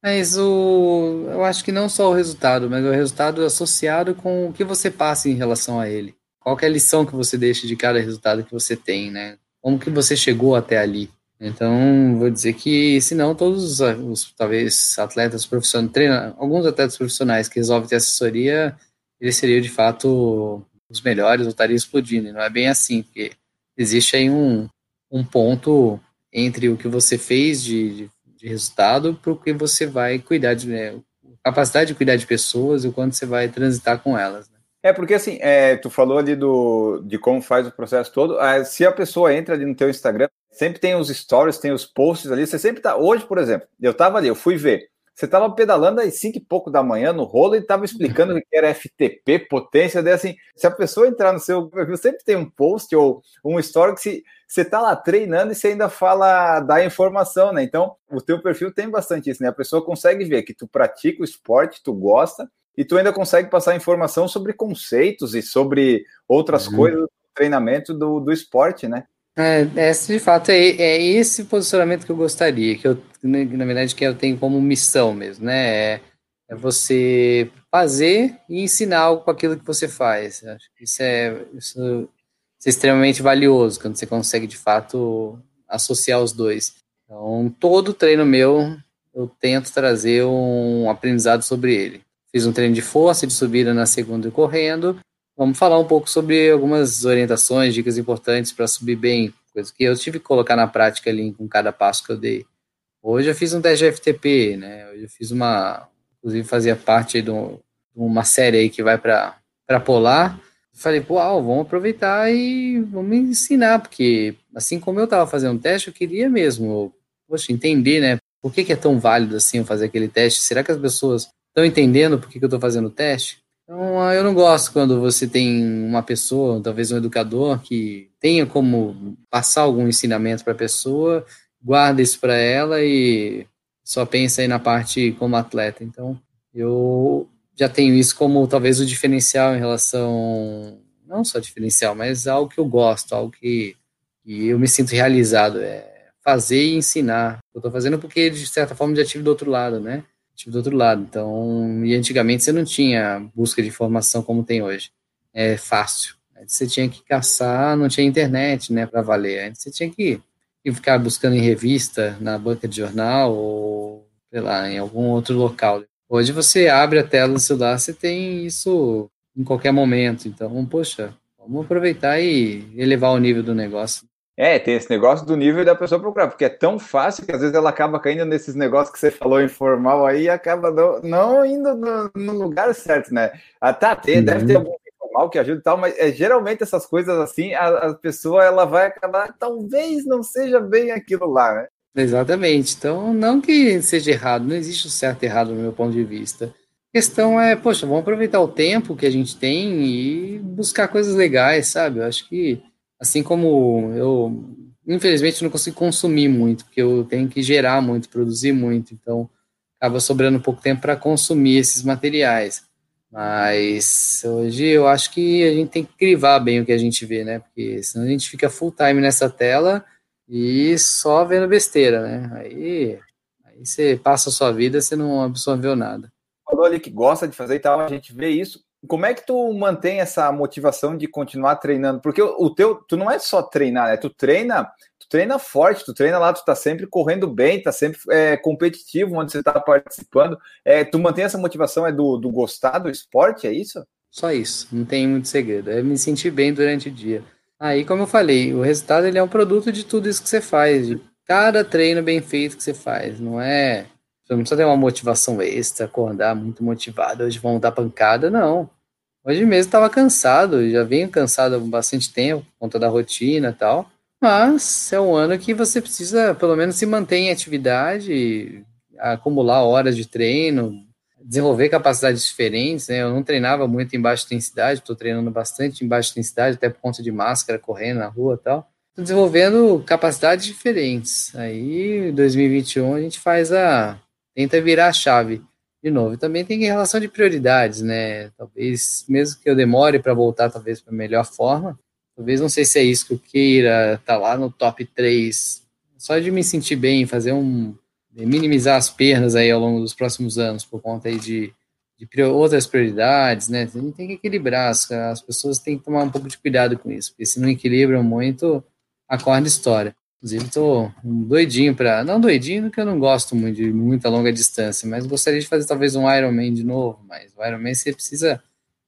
Speaker 2: Mas o, eu acho que não só o resultado, mas o resultado associado com o que você passa em relação a ele qual é a lição que você deixa de cada resultado que você tem, né? Como que você chegou até ali? Então, vou dizer que, se não, todos os, talvez, atletas profissionais, treina, alguns atletas profissionais que resolvem ter assessoria, eles seriam, de fato, os melhores, ou estariam explodindo. E não é bem assim, porque existe aí um, um ponto entre o que você fez de, de, de resultado para o que você vai cuidar de, né, capacidade de cuidar de pessoas e o quanto você vai transitar com elas. Né?
Speaker 1: É porque assim, é, tu falou ali do, de como faz o processo todo. É, se a pessoa entra ali no teu Instagram, sempre tem os stories, tem os posts ali. Você sempre tá. Hoje, por exemplo, eu tava ali, eu fui ver. Você estava pedalando às 5 e pouco da manhã no rolo e estava explicando o que era FTP, potência. Daí, assim, se a pessoa entrar no seu perfil, sempre tem um post ou um story que se, você está lá treinando e você ainda fala da informação, né? Então, o teu perfil tem bastante isso, né? A pessoa consegue ver que tu pratica o esporte, tu gosta, e tu ainda consegue passar informação sobre conceitos e sobre outras uhum. coisas do treinamento do, do esporte, né?
Speaker 2: É, esse, de fato, é, é esse posicionamento que eu gostaria, que eu, na verdade, que eu tenho como missão mesmo, né? É, é você fazer e ensinar algo com aquilo que você faz. Acho que isso é, isso é extremamente valioso, quando você consegue, de fato, associar os dois. Então, todo treino meu, eu tento trazer um aprendizado sobre ele. Fiz um treino de força, de subida na segunda e correndo, Vamos falar um pouco sobre algumas orientações, dicas importantes para subir bem, coisa que eu tive que colocar na prática ali com cada passo que eu dei. Hoje eu fiz um teste de FTP, né? Hoje eu fiz uma, inclusive fazia parte de, um, uma série aí que vai para Polar. Falei, pô, vamos aproveitar e vamos ensinar, porque assim como eu estava fazendo um teste, eu queria mesmo, poxa, entender, né? Por que, que é tão válido assim fazer aquele teste? Será que as pessoas estão entendendo por que, que eu estou fazendo o teste? Então, ah, eu não gosto quando você tem uma pessoa, talvez um educador, que tenha como passar algum ensinamento para a pessoa, guarda isso para ela e só pensa aí na parte como atleta. Então, eu já tenho isso como talvez o diferencial em relação, não só diferencial, mas algo que eu gosto, algo que, que eu me sinto realizado, é fazer e ensinar. Eu estou fazendo porque, de certa forma, já tive do outro lado, né? Tive do outro lado. Então, e antigamente você não tinha busca de informação como tem hoje. É fácil. Você tinha que caçar, não tinha internet, né, para valer. Você tinha que ficar buscando em revista, na banca de jornal ou, sei lá, em algum outro local. Hoje você abre a tela do celular, você tem isso em qualquer momento. Então, poxa, vamos aproveitar e elevar o nível do negócio.
Speaker 1: É, tem esse negócio do nível da pessoa procurar, porque é tão fácil que às vezes ela acaba caindo nesses negócios que você falou informal aí e acaba não, não indo no, no, lugar certo, né? Ah, tá, tem, deve ter uhum. algum informal que ajuda e tal, mas é, geralmente essas coisas assim, a, a pessoa ela vai acabar, talvez não seja bem aquilo lá, né?
Speaker 2: Exatamente. Então, não que seja errado, não existe o certo e errado no meu ponto de vista. A questão é, poxa, vamos aproveitar o tempo que a gente tem e buscar coisas legais, sabe? Eu acho que assim como eu, infelizmente, não consigo consumir muito, porque eu tenho que gerar muito, produzir muito, então acaba sobrando pouco tempo para consumir esses materiais. Mas hoje eu acho que a gente tem que crivar bem o que a gente vê, né? Porque senão a gente fica full time nessa tela e só vendo besteira, né? Aí, aí você passa a sua vida, você não absorveu nada.
Speaker 1: Falou ali que gosta de fazer e tal, a gente vê isso como é que tu mantém essa motivação de continuar treinando? Porque o, teu, tu não é só treinar, né? Tu treina, tu treina forte, tu treina lá, tu tá sempre correndo bem, tá sempre é, competitivo onde você tá participando. É, tu mantém essa motivação é do, do gostar do esporte, é isso?
Speaker 2: Só isso, não tem muito segredo. É me sentir bem durante o dia. Aí, como eu falei, o resultado ele é um produto de tudo isso que você faz, de cada treino bem feito que você faz. Não é você não precisa ter uma motivação extra, acordar muito motivado, hoje vão dar pancada, não. Hoje mesmo estava cansado, já venho cansado há bastante tempo, por conta da rotina e tal. Mas é um ano que você precisa, pelo menos, se manter em atividade, acumular horas de treino, desenvolver capacidades diferentes. Né? Eu não treinava muito em baixa intensidade, estou treinando bastante em baixa intensidade, até por conta de máscara, correndo na rua e tal. Estou desenvolvendo capacidades diferentes. Aí, em 2021, a gente faz a. tenta virar a chave de novo. também tem relação de prioridades, né? Talvez, mesmo que eu demore para voltar, talvez, para melhor forma, talvez não sei se é isso que eu queira, tá lá no top 3. Só de me sentir bem, fazer um. minimizar as pernas aí ao longo dos próximos anos, por conta aí de, de outras prioridades, né? A gente tem que equilibrar, as, as pessoas têm que tomar um pouco de cuidado com isso, porque se não equilibram muito, acorda história. Inclusive, estou doidinho para. Não doidinho, porque eu não gosto muito de muita longa distância, mas gostaria de fazer talvez um Ironman de novo. Mas o Ironman você precisa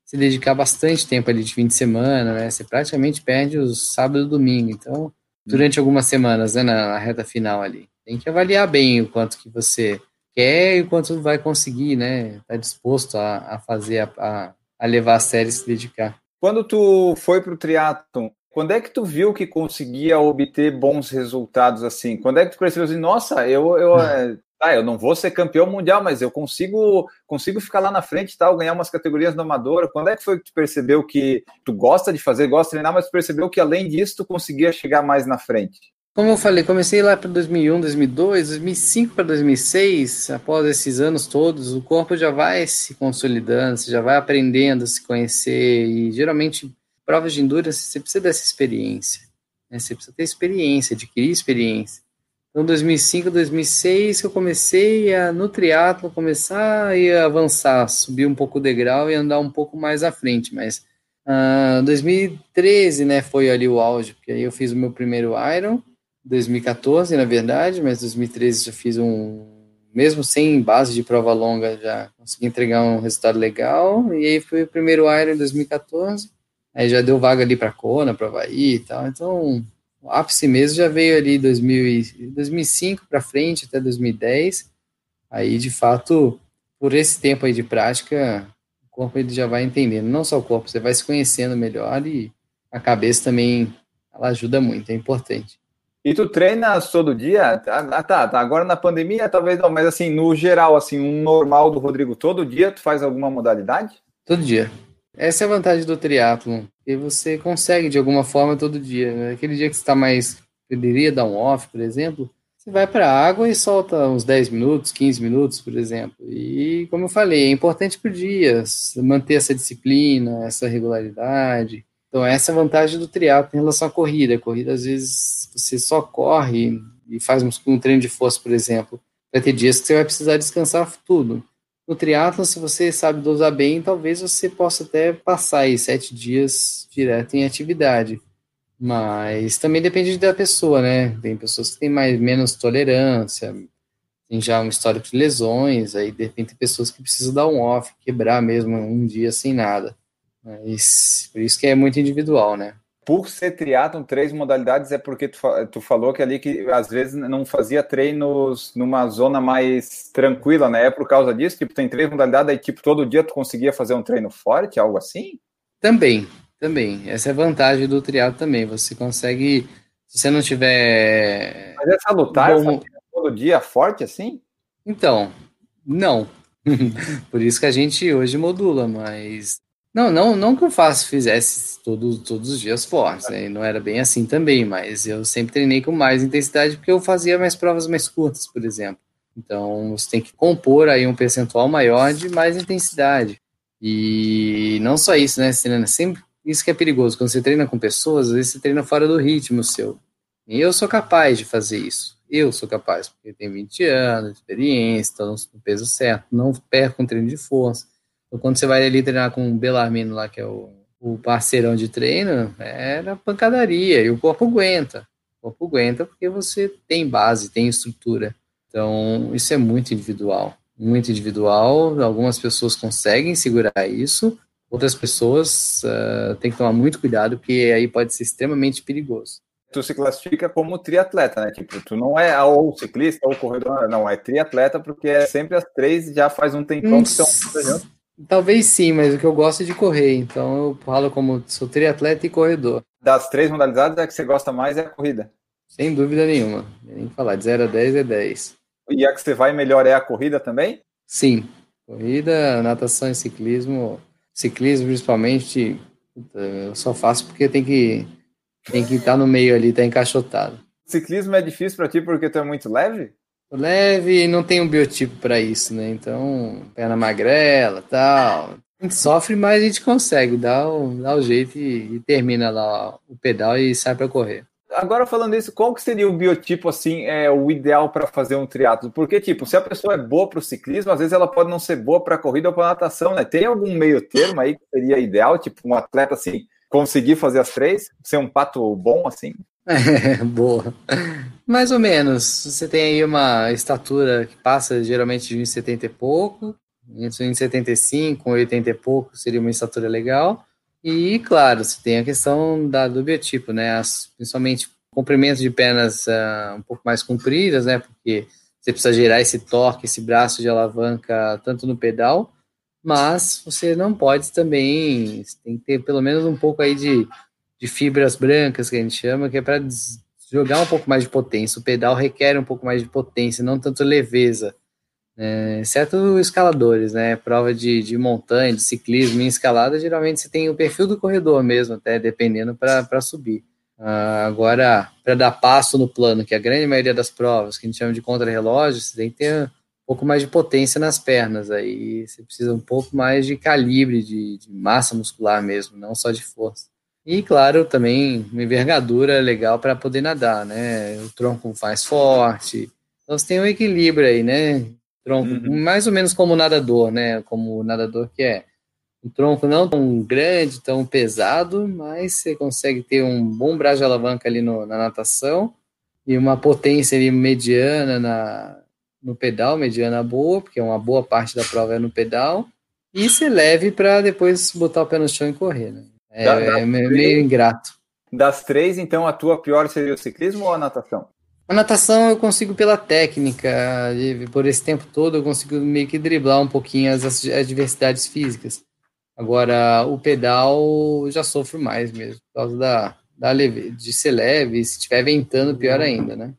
Speaker 2: se dedicar bastante tempo ali de fim de semana, né? Você praticamente perde os sábado e domingo. Então, durante algumas semanas, né, na, reta final ali. Tem que avaliar bem o quanto que você quer e o quanto vai conseguir, né? Tá disposto a, a fazer, a, a, levar a sério e se dedicar.
Speaker 1: Quando tu foi para o triatlon, Quando é que tu viu que conseguia obter bons resultados assim? Quando é que tu percebeu assim, nossa, eu, eu, é, tá, eu não vou ser campeão mundial, mas eu consigo, consigo ficar lá na frente tal, ganhar umas categorias no amador. Quando é que foi que tu percebeu que tu gosta de fazer, gosta de treinar, mas percebeu que além disso tu conseguia chegar mais na frente?
Speaker 2: Como eu falei, comecei lá para 2001, 2002, 2005 para 2006. Após esses anos todos, o corpo já vai se consolidando, você já vai aprendendo a se conhecer e geralmente provas de endurance você precisa dessa experiência. Né? Você precisa ter experiência, adquirir experiência. Então, 2005, 2006, eu comecei a, no triatlo, começar a avançar, subir um pouco o degrau e andar um pouco mais à frente, mas uh, ah, 2013, né, foi ali o auge, porque aí eu fiz o meu primeiro Iron, 2014, na verdade, mas 2013 já fiz um, mesmo sem base de prova longa, já consegui entregar um resultado legal, e aí foi o primeiro Iron em 2014, aí já deu vaga ali para Kona, para Havaí e tal, então o ápice mesmo já veio ali 2000, 2005 para frente, até 2010, aí de fato, por esse tempo aí de prática, o corpo ele já vai entendendo, não só o corpo, você vai se conhecendo melhor e a cabeça também, ela ajuda muito, é importante.
Speaker 1: E tu treina todo dia? Ah, tá, tá, agora na pandemia talvez não, mas assim, no geral, assim, um normal do Rodrigo, todo dia tu faz alguma modalidade?
Speaker 2: Todo dia. Essa é a vantagem do triatlon, que você consegue de alguma forma todo dia. Né? Aquele dia que você está mais, poderia dar um off, por exemplo, você vai para a água e solta uns 10 minutos, 15 minutos, por exemplo. E, como eu falei, é importante para o dia manter essa disciplina, essa regularidade. Então, essa é a vantagem do triatlo em relação à corrida. A corrida, às vezes, você só corre e faz um treino de força, por exemplo. Vai ter dias que você vai precisar descansar tudo. No triatlo, se você sabe dosar bem, talvez você possa até passar aí sete dias direto em atividade. Mas também depende da pessoa, né? Tem pessoas que têm mais, menos tolerância, tem já um histórico de lesões, aí de repente tem pessoas que precisam dar um off, quebrar mesmo um dia sem nada. Mas por isso que é muito individual, né?
Speaker 1: Por ser triatlon, três modalidades, é porque tu, tu falou que ali que às vezes não fazia treinos numa zona mais tranquila, né? É por causa disso? Tipo, tem três modalidades, aí tipo, todo dia tu conseguia fazer um treino forte, algo assim?
Speaker 2: Também, também. Essa é a vantagem do triatlo também. Você consegue, se você não tiver...
Speaker 1: Mas essa lutar bom... todo dia forte assim?
Speaker 2: Então, não. Por isso que a gente hoje modula, mas não, não, não que eu faça, fizesse todos, todos os dias fortes, né? Não era bem assim também, mas eu sempre treinei com mais intensidade porque eu fazia mais provas mais curtas, por exemplo. Então você tem que compor aí um percentual maior de mais intensidade. E não só isso, né? Treina sempre. Isso que é perigoso. Quando você treina com pessoas, às vezes você treina fora do ritmo seu. E eu sou capaz de fazer isso. Eu sou capaz, porque tenho 20 anos experiência, estou no peso certo, não perco um treino de força então, quando você vai ali treinar com o Belarmino lá, que é o, o parceirão de treino, era pancadaria, e o corpo aguenta. O corpo aguenta porque você tem base, tem estrutura. Então, isso é muito individual. Muito individual. Algumas pessoas conseguem segurar isso, outras pessoas uh, têm que tomar muito cuidado, porque aí pode ser extremamente perigoso.
Speaker 1: Tu se classifica como triatleta, né? Tipo, tu não é ou ciclista ou corredor, não, é triatleta, porque é sempre as três, já faz um tempão que estão
Speaker 2: Talvez sim, mas o que eu gosto é de correr, então eu falo como sou triatleta e corredor.
Speaker 1: Das três modalidades, a que você gosta mais é a corrida?
Speaker 2: Sem dúvida nenhuma. Nem falar, de 0 a 10 é 10.
Speaker 1: E a que você vai melhor é a corrida também?
Speaker 2: Sim. Corrida, natação e ciclismo. Ciclismo, principalmente, eu só faço porque tem que tem que estar no meio ali, tá encaixotado.
Speaker 1: Ciclismo é difícil para ti porque tu é muito leve?
Speaker 2: Leve e não tem um biotipo para isso, né? Então, perna magrela tal. A gente sofre, mas a gente consegue, dá o, dá o jeito e, e termina lá o pedal e sai para correr.
Speaker 1: Agora falando isso, qual que seria o biotipo assim, é o ideal para fazer um triatlo? Porque tipo, se a pessoa é boa para o ciclismo, às vezes ela pode não ser boa para corrida ou para natação, né? Tem algum meio termo aí que seria ideal, tipo um atleta assim conseguir fazer as três, ser um pato bom assim?
Speaker 2: É, boa. Mais ou menos. Você tem aí uma estatura que passa geralmente de 1,70 e pouco, entre 1,75 e 80 e pouco seria uma estatura legal. E, claro, você tem a questão da, do biotipo, né? As, principalmente comprimento de pernas uh, um pouco mais compridas, né? Porque você precisa gerar esse torque, esse braço de alavanca tanto no pedal, mas você não pode também, tem que ter pelo menos um pouco aí de de fibras brancas, que a gente chama, que é para jogar um pouco mais de potência. O pedal requer um pouco mais de potência, não tanto leveza. É, exceto escaladores, né? Prova de, de montanha, de ciclismo em escalada, geralmente você tem o perfil do corredor mesmo, até dependendo para subir. Uh, agora, para dar passo no plano, que a grande maioria das provas, que a gente chama de contra-relógio, você tem que ter um pouco mais de potência nas pernas, aí você precisa um pouco mais de calibre, de, de massa muscular mesmo, não só de força. E, claro, também uma envergadura legal para poder nadar, né? O tronco mais forte. Então, você tem um equilíbrio aí, né? Tronco, uhum. mais ou menos como o nadador, né? Como o nadador que é um tronco não tão grande, tão pesado, mas você consegue ter um bom braço de alavanca ali no, na natação e uma potência ali mediana na, no pedal, mediana boa, porque uma boa parte da prova é no pedal, e ser leve para depois botar o pé no chão e correr, né? É, da, da é meio, ingrato.
Speaker 1: Das três, então, a tua pior seria o ciclismo ou a natação?
Speaker 2: A natação eu consigo pela técnica, por esse tempo todo eu consigo meio que driblar um pouquinho as adversidades físicas. Agora, o pedal já sofro mais mesmo, por causa da, da leve, de ser leve, se estiver ventando, pior ainda, né?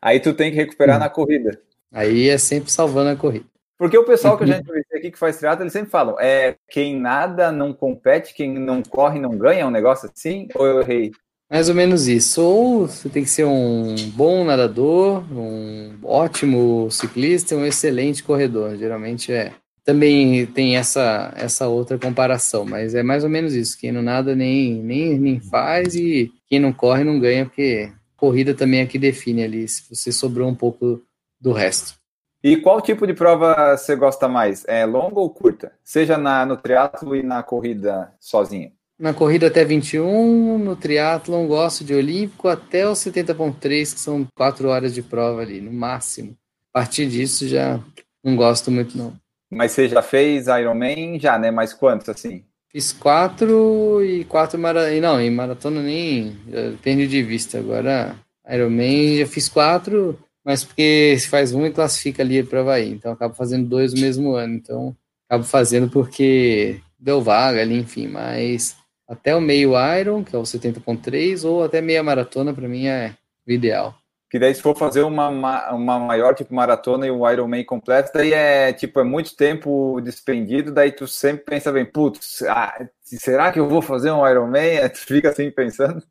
Speaker 1: Aí tu tem que recuperar hum. na corrida.
Speaker 2: Aí é sempre salvando a corrida.
Speaker 1: Porque o pessoal que a gente vê aqui que faz triatlo, eles sempre falam, é quem nada não compete, quem não corre não ganha, é um negócio assim? Ou eu errei?
Speaker 2: Mais ou menos isso. Ou você tem que ser um bom nadador, um ótimo ciclista, um excelente corredor. Geralmente é. Também tem essa, essa outra comparação, mas é mais ou menos isso. Quem não nada nem, nem, nem faz e quem não corre não ganha, porque corrida também é que define ali se você sobrou um pouco do resto.
Speaker 1: E qual tipo de prova você gosta mais? É longa ou curta? Seja na, no triatlo e na corrida sozinho?
Speaker 2: Na corrida até 21, no triatlon gosto de olímpico até os 70.3, que são quatro horas de prova ali, no máximo. A partir disso já não gosto muito não.
Speaker 1: Mas você já fez Ironman? Já, né? Mas quantos assim?
Speaker 2: Fiz quatro e quatro maratona. Não, em maratona nem perdi de vista. Agora, Ironman já fiz quatro, mas porque se faz um e classifica ali para Havaí. Então, acabo fazendo dois no mesmo ano. Então, acabo fazendo porque deu vaga ali, enfim. Mas até o meio Iron, que é o 70.3, ou até meia maratona, para mim é o ideal.
Speaker 1: Que daí, se for fazer uma, uma maior, tipo, maratona e um Ironman completo, daí é, tipo, é muito tempo despendido, daí tu sempre pensa bem, putz, ah, será que eu vou fazer um Ironman? Tu fica assim pensando.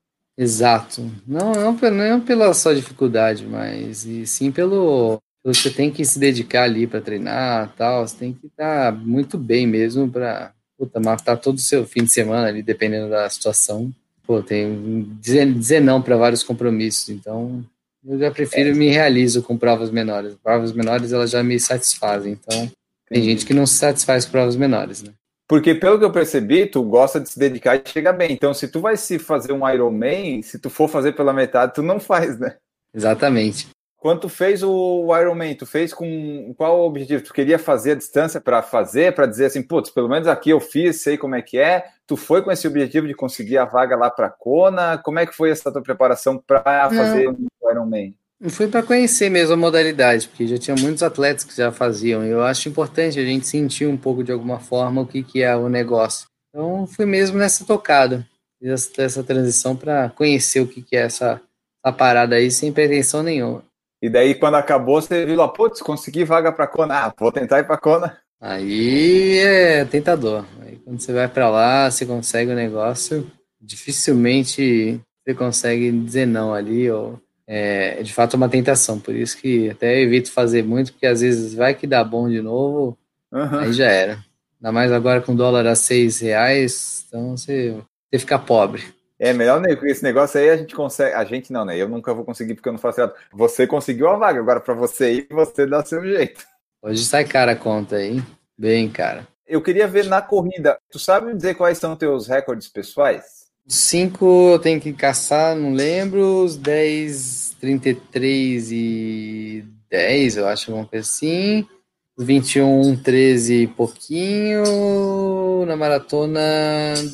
Speaker 2: Exato. Não, não, não pela só dificuldade, mas e sim pelo, você tem que se dedicar ali para treinar tal, você tem que estar muito bem mesmo para matar todo o seu fim de semana ali, dependendo da situação. Pô, tem dizer, dizer não para vários compromissos, então eu já prefiro é. me realizo com provas menores. Provas menores elas já me satisfazem, então tem gente que não se satisfaz com provas menores, né?
Speaker 1: Porque pelo que eu percebi, tu gosta de se dedicar e chegar bem. Então, se tu vai se fazer um Ironman, se tu for fazer pela metade, tu não faz, né?
Speaker 2: Exatamente.
Speaker 1: Quando tu fez o Ironman, tu fez com qual o objetivo? Tu queria fazer a distância para fazer, para dizer assim, putz, pelo menos aqui eu fiz, sei como é que é. Tu foi com esse objetivo de conseguir a vaga lá para Kona? Como é que foi essa tua preparação para fazer o Ironman?
Speaker 2: Foi para conhecer mesmo a modalidade, porque já tinha muitos atletas que já faziam. E eu acho importante a gente sentir um pouco de alguma forma o que, que é o negócio. Então fui mesmo nessa tocada, essa, essa transição para conhecer o que, que é essa, essa parada aí sem pretensão nenhuma.
Speaker 1: E daí, quando acabou, você viu lá, putz, consegui vaga para Kona. Ah, vou tentar ir para Kona.
Speaker 2: Aí é tentador. Aí quando você vai para lá, você consegue o negócio, dificilmente você consegue dizer não ali, ou é de fato uma tentação. Por isso que até evito fazer muito, porque às vezes vai que dá bom de novo, uhum. aí já era. Ainda mais agora com dólar a seis reais, então você, você fica pobre.
Speaker 1: É melhor, né? Porque esse negócio aí a gente consegue. A gente não, né? Eu nunca vou conseguir porque eu não faço nada. Você conseguiu a vaga, agora para você ir, você dá seu jeito.
Speaker 2: Hoje sai cara a conta aí. Bem, cara.
Speaker 1: Eu queria ver na corrida. Tu sabe dizer quais são teus recordes pessoais?
Speaker 2: Cinco eu tenho que caçar, não lembro. Os 10, 33 e 10, eu acho, alguma coisa assim. 21, 13 e pouquinho. Na maratona,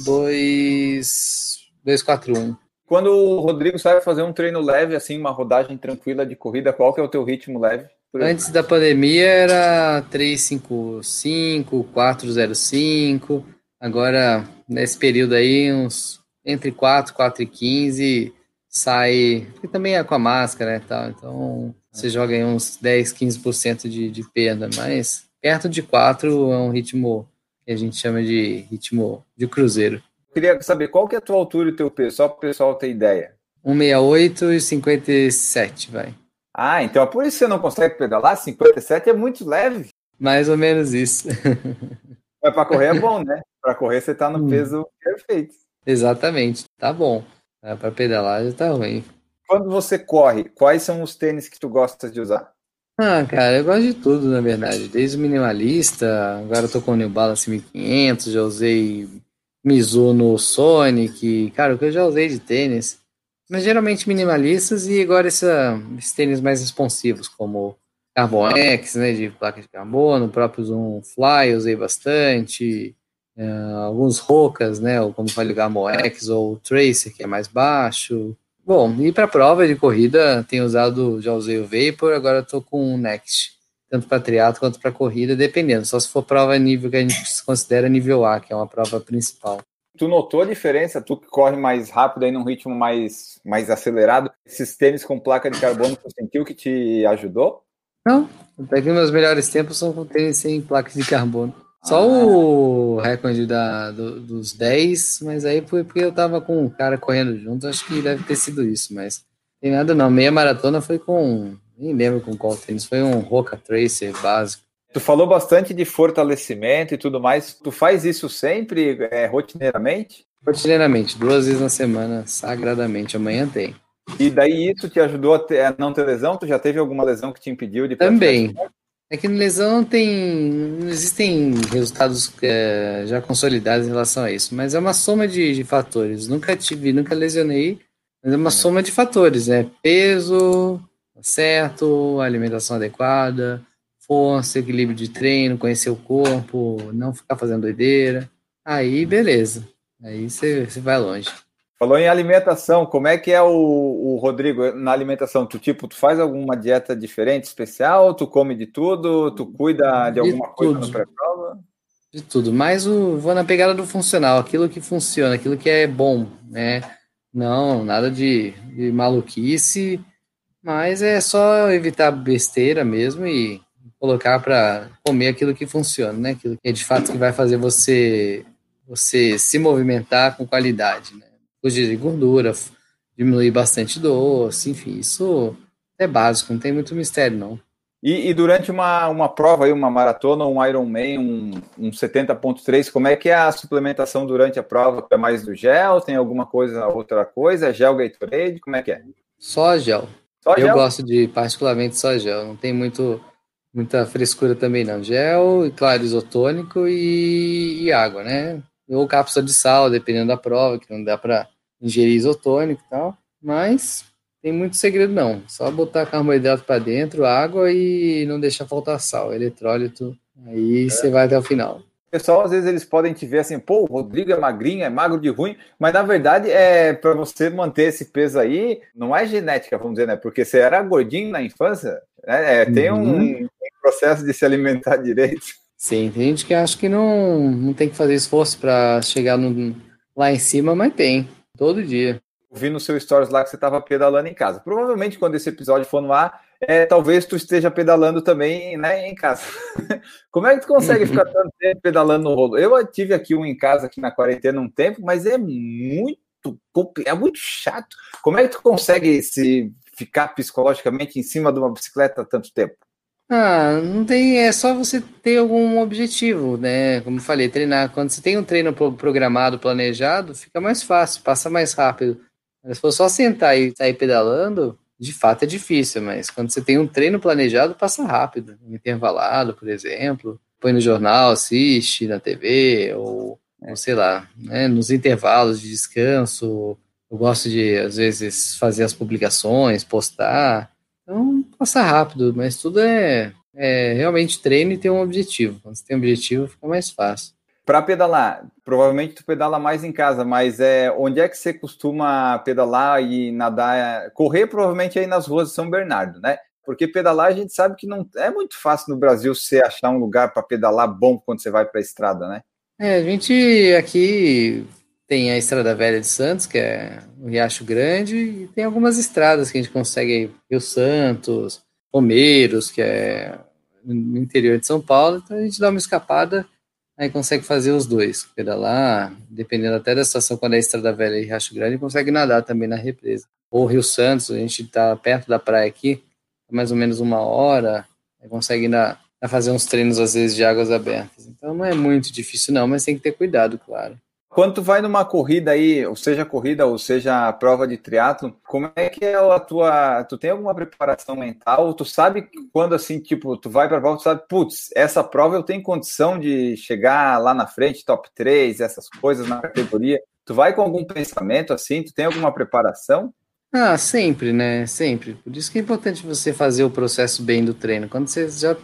Speaker 2: 2. 241.
Speaker 1: Quando o Rodrigo sabe fazer um treino leve, assim, uma rodagem tranquila de corrida, qual que é o teu ritmo leve?
Speaker 2: Antes da pandemia era 355, 405. Agora, nesse período aí, uns entre 4, 4 e 15, sai. Porque também é com a máscara e tal, então você joga aí uns 10, 15% de, de perda, mas perto de 4 é um ritmo que a gente chama de ritmo de cruzeiro.
Speaker 1: Queria saber qual que é a tua altura e teu peso, só para o pessoal ter ideia.
Speaker 2: 168 e 57, vai.
Speaker 1: Ah, então é por isso você não consegue pedalar? 57 é muito leve.
Speaker 2: Mais ou menos isso.
Speaker 1: Mas para correr é bom, né? Para correr você tá no hum. peso perfeito.
Speaker 2: Exatamente, tá bom. Para pedalar já tá ruim.
Speaker 1: Quando você corre, quais são os tênis que tu gosta de usar?
Speaker 2: Ah, cara, eu gosto de tudo, na verdade. Desde o minimalista, agora eu tô com o New Balance 1500, já usei Mizuno Sonic, cara, o que eu já usei de tênis. Mas geralmente minimalistas e agora essa, esses tênis mais responsivos, como Carbon X, né, de placa de carbono, o próprio Zoom Fly usei bastante, alguns Rocas, né, ou como falei, Carbon X ou Tracer, que é mais baixo. Bom, e para prova de corrida, tenho usado, já usei o Vapor, agora estou com o Next, tanto para triatlo quanto para corrida, dependendo, só se for prova nível que a gente considera nível A, que é uma prova principal.
Speaker 1: Tu notou a diferença? Tu que corre mais rápido aí num ritmo mais, mais acelerado, esses tênis com placa de carbono, tu sentiu que te ajudou?
Speaker 2: Não, até que meus melhores tempos são com tênis sem placas de carbono. Só ah. o recorde da, do, dos 10, mas aí foi porque eu tava com um cara correndo junto, acho que deve ter sido isso, mas tem nada não. Meia maratona foi com, nem lembro com qual tênis, foi um Roca Tracer básico.
Speaker 1: Tu falou bastante de fortalecimento e tudo mais. Tu faz isso sempre, é, rotineiramente?
Speaker 2: Rotineiramente, duas vezes na semana, sagradamente. Amanhã tem.
Speaker 1: E daí isso te ajudou a, ter, a, não ter lesão? Tu já teve alguma lesão que te impediu de
Speaker 2: Também. É que lesão tem. Não existem resultados é, já consolidados em relação a isso, mas é uma soma de, de fatores. Nunca tive, nunca lesionei, mas é uma é. soma de fatores, né? Peso certo, alimentação adequada, força, equilíbrio de treino, conhecer o corpo, não ficar fazendo doideira. Aí, beleza. Aí você vai longe.
Speaker 1: Falou em alimentação, como é que é o, o, Rodrigo na alimentação? Tu tipo, tu faz alguma dieta diferente, especial? Tu come de tudo? Tu cuida de alguma coisa no pré-prova?
Speaker 2: De tudo, mas o, vou na pegada do funcional, aquilo que funciona, aquilo que é bom, né? Não, nada de, de maluquice, mas é só evitar besteira mesmo e colocar para comer aquilo que funciona, né? Aquilo que é de fato que vai fazer você você se movimentar com qualidade, né? Fugir de gordura, diminuir bastante doce, enfim, isso é básico, não tem muito mistério, não.
Speaker 1: E, e durante uma, uma prova, aí, uma maratona, um Ironman, um, um 70.3, como é que é a suplementação durante a prova? É mais do gel? Tem alguma coisa, outra coisa? É gel Gatorade? Como é que é?
Speaker 2: Só gel. Só Eu gel? gosto de, particularmente, só gel. Não tem muito, muita frescura também, não. Gel, e claro, isotônico e, e água, né? ou cápsula de sal, dependendo da prova, que não dá para ingerir isotônico e tal. Mas tem muito segredo não. Só botar carboidrato para dentro, água e não deixar faltar sal, eletrólito. Aí é. você vai até o final.
Speaker 1: Pessoal, às vezes eles podem te ver assim, pô, o Rodrigo é magrinho, é magro de ruim, mas na verdade é para você manter esse peso aí, não é genética, vamos dizer, né? Porque você era gordinho na infância, né? É, tem um, uhum. um processo de se alimentar direito.
Speaker 2: Sim, tem gente que acha que não, não tem que fazer esforço para chegar no, lá em cima, mas tem, todo dia.
Speaker 1: Vi no seu stories lá que você estava pedalando em casa. Provavelmente quando esse episódio for no ar, é, talvez tu esteja pedalando também né, em casa. Como é que tu consegue ficar tanto tempo pedalando no rolo? Eu tive aqui um em casa aqui na quarentena um tempo, mas é muito é muito chato. Como é que tu consegue se ficar psicologicamente em cima de uma bicicleta tanto tempo?
Speaker 2: Ah, não tem, é só você ter algum objetivo, né? Como eu falei, treinar. Quando você tem um treino programado, planejado, fica mais fácil, passa mais rápido. Mas se for só sentar e sair pedalando, de fato é difícil, mas quando você tem um treino planejado, passa rápido. Intervalado, por exemplo, põe no jornal, assiste na TV, ou, ou sei lá, né? nos intervalos de descanso. Eu gosto de, às vezes, fazer as publicações, postar. Então, passa rápido, mas tudo é, é realmente treino e ter um objetivo. Quando você tem um objetivo, fica mais fácil.
Speaker 1: Para pedalar, provavelmente tu pedala mais em casa, mas é onde é que você costuma pedalar e nadar? Correr provavelmente aí nas ruas de São Bernardo, né? Porque pedalar a gente sabe que não é muito fácil no Brasil você achar um lugar para pedalar bom quando você vai para a estrada, né?
Speaker 2: É, a gente aqui tem a Estrada Velha de Santos, que é o Riacho Grande, e tem algumas estradas que a gente consegue Rio Santos, Romeiros, que é no interior de São Paulo, então a gente dá uma escapada, aí consegue fazer os dois, pedalar, dependendo até da situação, quando é Estrada Velha e Riacho Grande, consegue nadar também na represa. Ou Rio Santos, a gente está perto da praia aqui, mais ou menos uma hora, aí consegue ainda fazer uns treinos, às vezes, de águas abertas. Então não é muito difícil não, mas tem que ter cuidado, claro.
Speaker 1: Quando tu vai numa corrida aí, ou seja corrida, ou seja prova de triatlo, como é que é a tua. Tu tem alguma preparação mental? Tu sabe quando assim, tipo, tu vai pra prova, tu sabe, putz, essa prova eu tenho condição de chegar lá na frente, top 3, essas coisas na categoria. Tu vai com algum pensamento assim? Tu tem alguma preparação?
Speaker 2: Ah, sempre, né? Sempre. Por isso que é importante você fazer o processo bem do treino. Quando você já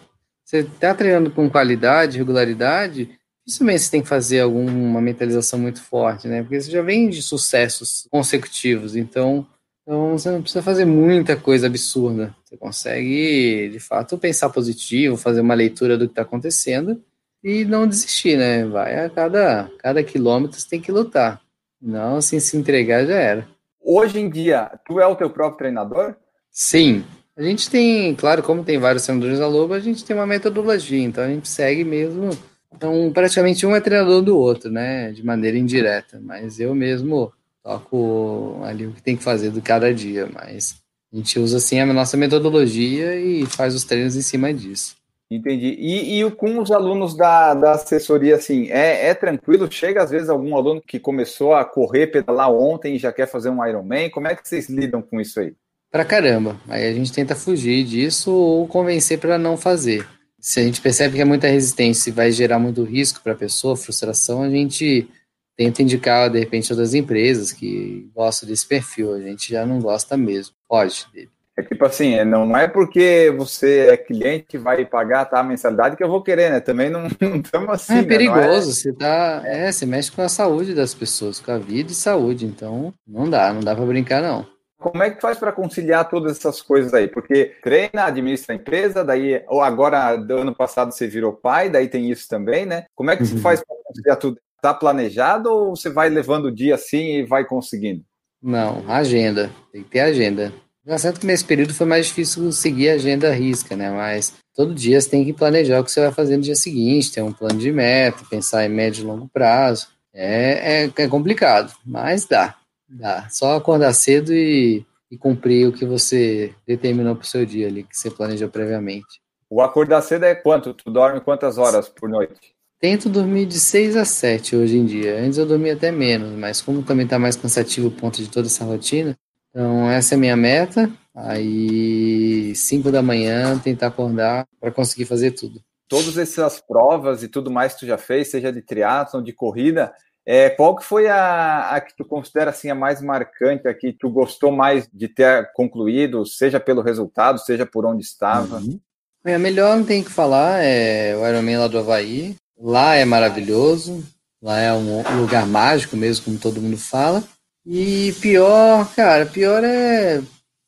Speaker 2: você está treinando com qualidade, regularidade, dificilmente você tem que fazer alguma mentalização muito forte, né? Porque você já vem de sucessos consecutivos, então, então você não precisa fazer muita coisa absurda. Você consegue, de fato, pensar positivo, fazer uma leitura do que está acontecendo e não desistir, né? Vai a cada, cada quilômetro você tem que lutar. Não, assim, se entregar já era.
Speaker 1: Hoje em dia, tu é o teu próprio treinador?
Speaker 2: Sim. A gente tem, claro, como tem vários treinadores da Lobo, a gente tem uma metodologia, então a gente segue mesmo então, praticamente um é treinador do outro, né? De maneira indireta. Mas eu mesmo toco ali o que tem que fazer do cada dia. Mas a gente usa, assim, a nossa metodologia e faz os treinos em cima disso.
Speaker 1: Entendi. E, e com os alunos da, da assessoria, assim, é, é tranquilo? Chega às vezes algum aluno que começou a correr, pedalar ontem e já quer fazer um Ironman? Como é que vocês lidam com isso aí?
Speaker 2: Pra caramba. Aí a gente tenta fugir disso ou convencer para não fazer se a gente percebe que é muita resistência e vai gerar muito risco para a pessoa, frustração, a gente tenta indicar, de repente, outras empresas que gostam desse perfil. A gente já não gosta mesmo. Pode dele.
Speaker 1: É tipo assim, é, não é porque você é cliente que vai pagar tá, a mensalidade que eu vou querer, né? Também não estamos assim.
Speaker 2: É né? perigoso, é... você tá. É, você mexe com a saúde das pessoas, com a vida e saúde. Então, não dá, não dá para brincar, não.
Speaker 1: Como é que faz para conciliar todas essas coisas aí? Porque treina, administra a empresa, daí, ou agora, do ano passado, você virou pai, daí tem isso também, né? Como é que você uhum. faz para conciliar tudo? Está planejado ou você vai levando o dia assim e vai conseguindo?
Speaker 2: Não, agenda. Tem que ter agenda. Já certo que nesse período foi mais difícil seguir a agenda risca, né? Mas todo dia você tem que planejar o que você vai fazer no dia seguinte, ter um plano de meta, pensar em médio e longo prazo. É, é, é complicado, mas dá. Dá. Só acordar cedo e, e cumprir o que você determinou para o seu dia ali, que você planejou previamente.
Speaker 1: O acordar cedo é quanto? Tu dorme quantas horas por noite?
Speaker 2: Tento dormir de 6 a 7 hoje em dia. Antes eu dormia até menos, mas como também está mais cansativo o ponto de toda essa rotina, então essa é a minha meta. Aí 5 da manhã tentar acordar para conseguir fazer tudo.
Speaker 1: Todas essas provas e tudo mais que tu já fez, seja de triatlon, de corrida, é, qual que foi a, a, que tu considera assim a mais marcante, a que tu gostou mais de ter concluído, seja pelo resultado, seja por onde estava? Uhum.
Speaker 2: É, melhor não tem que falar, é o Ironman lá do Havaí. Lá é maravilhoso, lá é um lugar mágico mesmo, como todo mundo fala. E pior, cara, pior é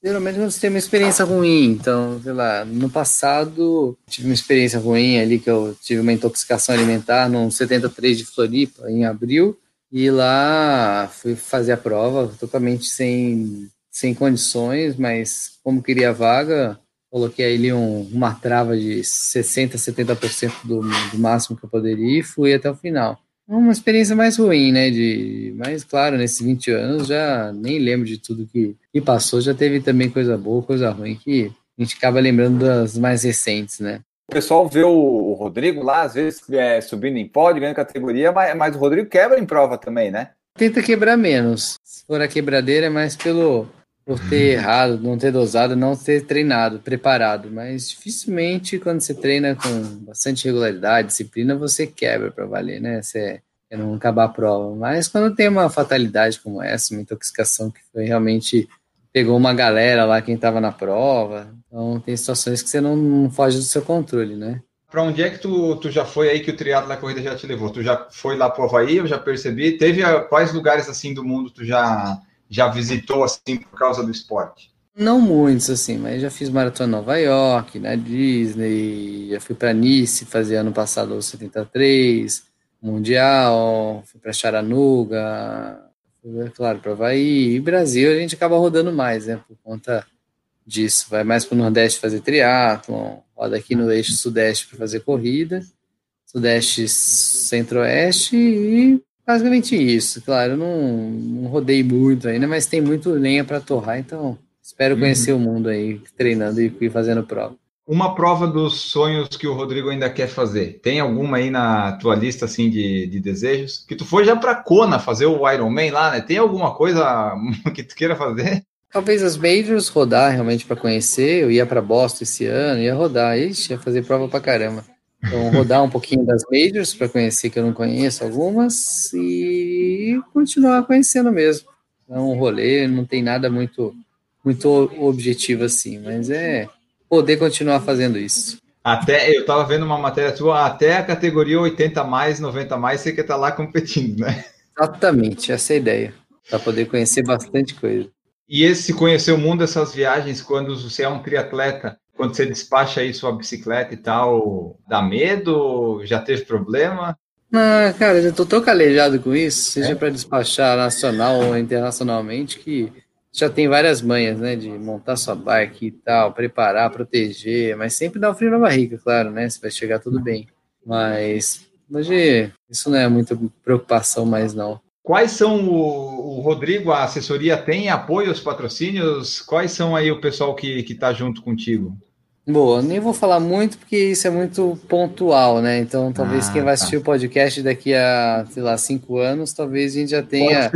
Speaker 2: geralmente quando você tem uma experiência ruim. Então, sei lá, no passado tive uma experiência ruim ali que eu tive uma intoxicação alimentar no 73 de Floripa em abril e lá fui fazer a prova totalmente sem sem condições, mas como queria vaga, coloquei ali um, uma trava de 60, 70% do, do máximo que eu poderia e fui até o final uma experiência mais ruim, né? De, mas claro, nesses 20 anos já nem lembro de tudo que, que passou, já teve também coisa boa, coisa ruim, que a gente acaba lembrando das mais recentes, né?
Speaker 1: O pessoal vê o Rodrigo lá, às vezes é, subindo em pódio, ganhando categoria, mas, mas o Rodrigo quebra em prova também, né?
Speaker 2: Tenta quebrar menos. Se for a quebradeira, é mais pelo por ter errado, não ter dosado, não ter treinado, preparado. Mas dificilmente quando você treina com bastante regularidade, disciplina, você quebra para valer, né? Você não acabar a prova. Mas quando tem uma fatalidade como essa, uma intoxicação que foi realmente pegou uma galera lá quem estava na prova, então tem situações que você não, não foge do seu controle, né?
Speaker 1: Para onde é que tu, tu já foi aí que o triatlo da corrida já te levou? Tu já foi lá para o Havaí, eu já percebi. Teve a, quais lugares assim do mundo tu já já visitou assim por causa do esporte?
Speaker 2: Não muitos, assim, mas já fiz maratona em Nova York, na Disney, já fui para Nice fazer ano passado o 73, Mundial, fui para Charanuga, fui, claro, para Havaí. E Brasil a gente acaba rodando mais, né? Por conta disso. Vai mais para o Nordeste fazer triatlon, roda aqui no eixo Sudeste para fazer corrida, Sudeste Centro-Oeste e basicamente isso. Claro, eu não, não rodei muito ainda, mas tem muito lenha para torrar, então espero uhum. conhecer uhum. o mundo aí, treinando e, e fazendo prova.
Speaker 1: Uma prova dos sonhos que o Rodrigo ainda quer fazer. Tem alguma aí na tua lista assim de, de desejos? Que tu foi já para Kona fazer o Ironman lá, né? Tem alguma coisa que tu queira fazer?
Speaker 2: Talvez as majors rodar realmente para conhecer. Eu ia para Boston esse ano, ia rodar, Ixi, ia fazer prova para caramba. Então, rodar um pouquinho das majors para conhecer que eu não conheço algumas e continuar conhecendo mesmo. É um rolê, não tem nada muito muito objetivo assim, mas é poder continuar fazendo isso.
Speaker 1: Até eu estava vendo uma matéria tua, até a categoria 80 mais, 90 mais, você quer estar tá lá competindo, né?
Speaker 2: Exatamente, essa é a ideia. Para poder conhecer bastante coisa.
Speaker 1: E esse conhecer o mundo, essas viagens, quando você é um triatleta, quando você despacha aí sua bicicleta e tal, dá medo? Já teve problema?
Speaker 2: Ah, cara, já tô tão calejado com isso, seja é? para despachar nacional ou internacionalmente, que já tem várias manhas, né? De montar sua bike e tal, preparar, proteger, mas sempre dá um frio na barriga, claro, né? Se vai chegar tudo bem. Mas hoje isso não é muita preocupação mais, não.
Speaker 1: Quais são o, o, Rodrigo, a assessoria tem apoio aos patrocínios? Quais são aí o pessoal que está junto contigo?
Speaker 2: Boa, nem vou falar muito porque isso é muito pontual, né? Então, talvez ah, quem vai tá. assistir tá. o podcast daqui a, sei lá, cinco anos, talvez a gente já tenha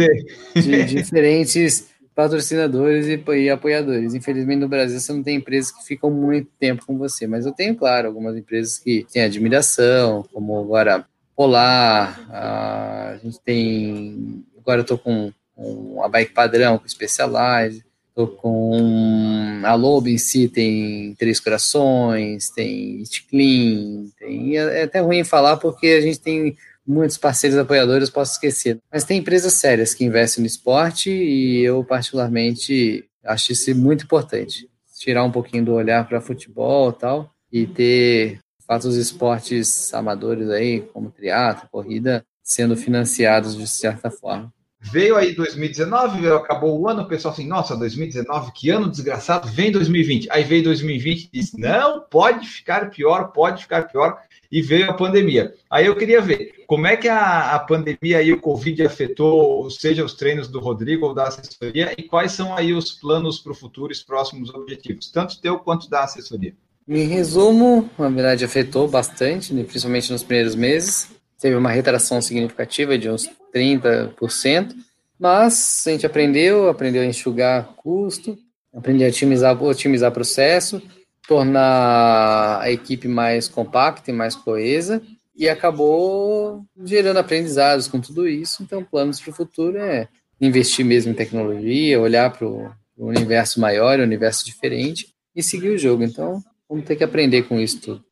Speaker 2: de, diferentes patrocinadores e, e, apoiadores. Infelizmente, no Brasil, você não tem empresas que ficam muito tempo com você, mas eu tenho, claro, algumas empresas que têm admiração, como agora Polar, a gente tem. Agora eu tô com, com a bike padrão, com Specialized, com a Lobo em si, tem Três Corações, tem It Clean, tem, é, é até ruim falar porque a gente tem muitos parceiros apoiadores, posso esquecer. Mas tem empresas sérias que investem no esporte e eu, particularmente, acho isso muito importante. Tirar um pouquinho do olhar para futebol e tal e ter fato os esportes amadores aí, como triatlo, corrida, sendo financiados de certa forma.
Speaker 1: Veio aí 2019, acabou o ano, o pessoal assim, nossa, 2019, que ano desgraçado, vem 2020. Aí veio 2020 e não, pode ficar pior, pode ficar pior, e veio a pandemia. Aí eu queria ver, como é que a, a pandemia e o Covid afetou, seja os treinos do Rodrigo ou da assessoria, e quais são aí os planos para o futuro, os próximos objetivos, tanto teu quanto da assessoria?
Speaker 2: Em resumo, na verdade afetou bastante, né, principalmente nos primeiros meses. Teve uma retração significativa de uns 30%, mas a gente aprendeu, aprendeu a enxugar custo, aprendeu a otimizar, otimizar processo, tornar a equipe mais compacta e mais coesa, e acabou gerando aprendizados com tudo isso. Então, planos para o futuro é investir mesmo em tecnologia, olhar para o universo maior, um universo diferente e seguir o jogo. Então, Vamos ter que aprender com isso tudo.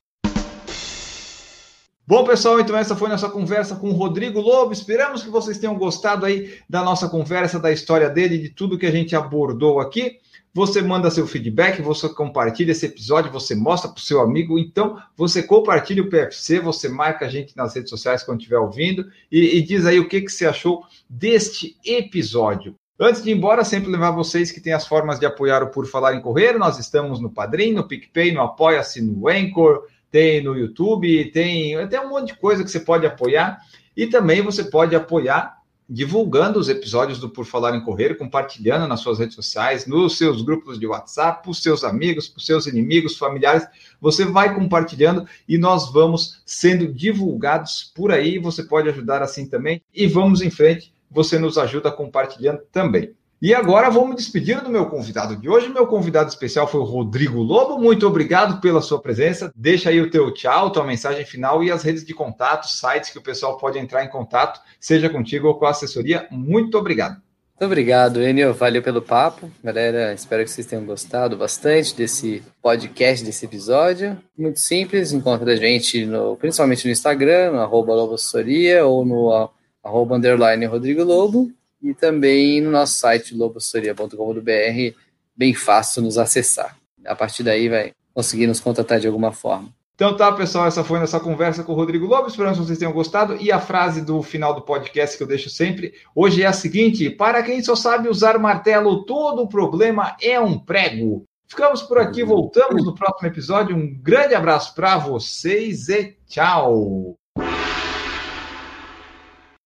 Speaker 1: Bom, pessoal, então essa foi nossa conversa com o Rodrigo Lobo. Esperamos que vocês tenham gostado aí da nossa conversa, da história dele, de tudo que a gente abordou aqui. Você manda seu feedback, você compartilha esse episódio, você mostra para o seu amigo. Então, você compartilha o PFC, você marca a gente nas redes sociais quando estiver ouvindo e, e diz aí o que, que você achou deste episódio. Antes de ir embora, sempre levar vocês que têm as formas de apoiar o Por Falar em Correr. Nós estamos no Padrim, no PicPay, no Apoia-se, no Anchor, tem no YouTube, tem até um monte de coisa que você pode apoiar. E também você pode apoiar divulgando os episódios do Por Falar em Correr, compartilhando nas suas redes sociais, nos seus grupos de WhatsApp, para os seus amigos, para os seus inimigos, familiares. Você vai compartilhando e nós vamos sendo divulgados por aí. Você pode ajudar assim também. E vamos em frente você nos ajuda compartilhando também. E agora vou me despedir do meu convidado de hoje. Meu convidado especial foi o Rodrigo Lobo. Muito obrigado pela sua presença. Deixa aí o teu tchau, tua mensagem final e as redes de contato, sites que o pessoal pode entrar em contato, seja contigo ou com a assessoria. Muito obrigado.
Speaker 2: Muito obrigado, Enio. Valeu pelo papo. Galera, espero que vocês tenham gostado bastante desse podcast, desse episódio. Muito simples, encontra a gente no, principalmente no Instagram, no arroba ou no arroba underline Rodrigo Lobo, e também no nosso site lobossoria.com.br, bem fácil nos acessar. A partir daí vai conseguir nos contatar de alguma forma.
Speaker 1: Então tá, pessoal, essa foi nossa conversa com o Rodrigo Lobo. Esperamos que vocês tenham gostado. E a frase do final do podcast que eu deixo sempre hoje é a seguinte: para quem só sabe usar martelo, todo problema é um prego. Ficamos por aqui, voltamos no próximo episódio. Um grande abraço para vocês e tchau!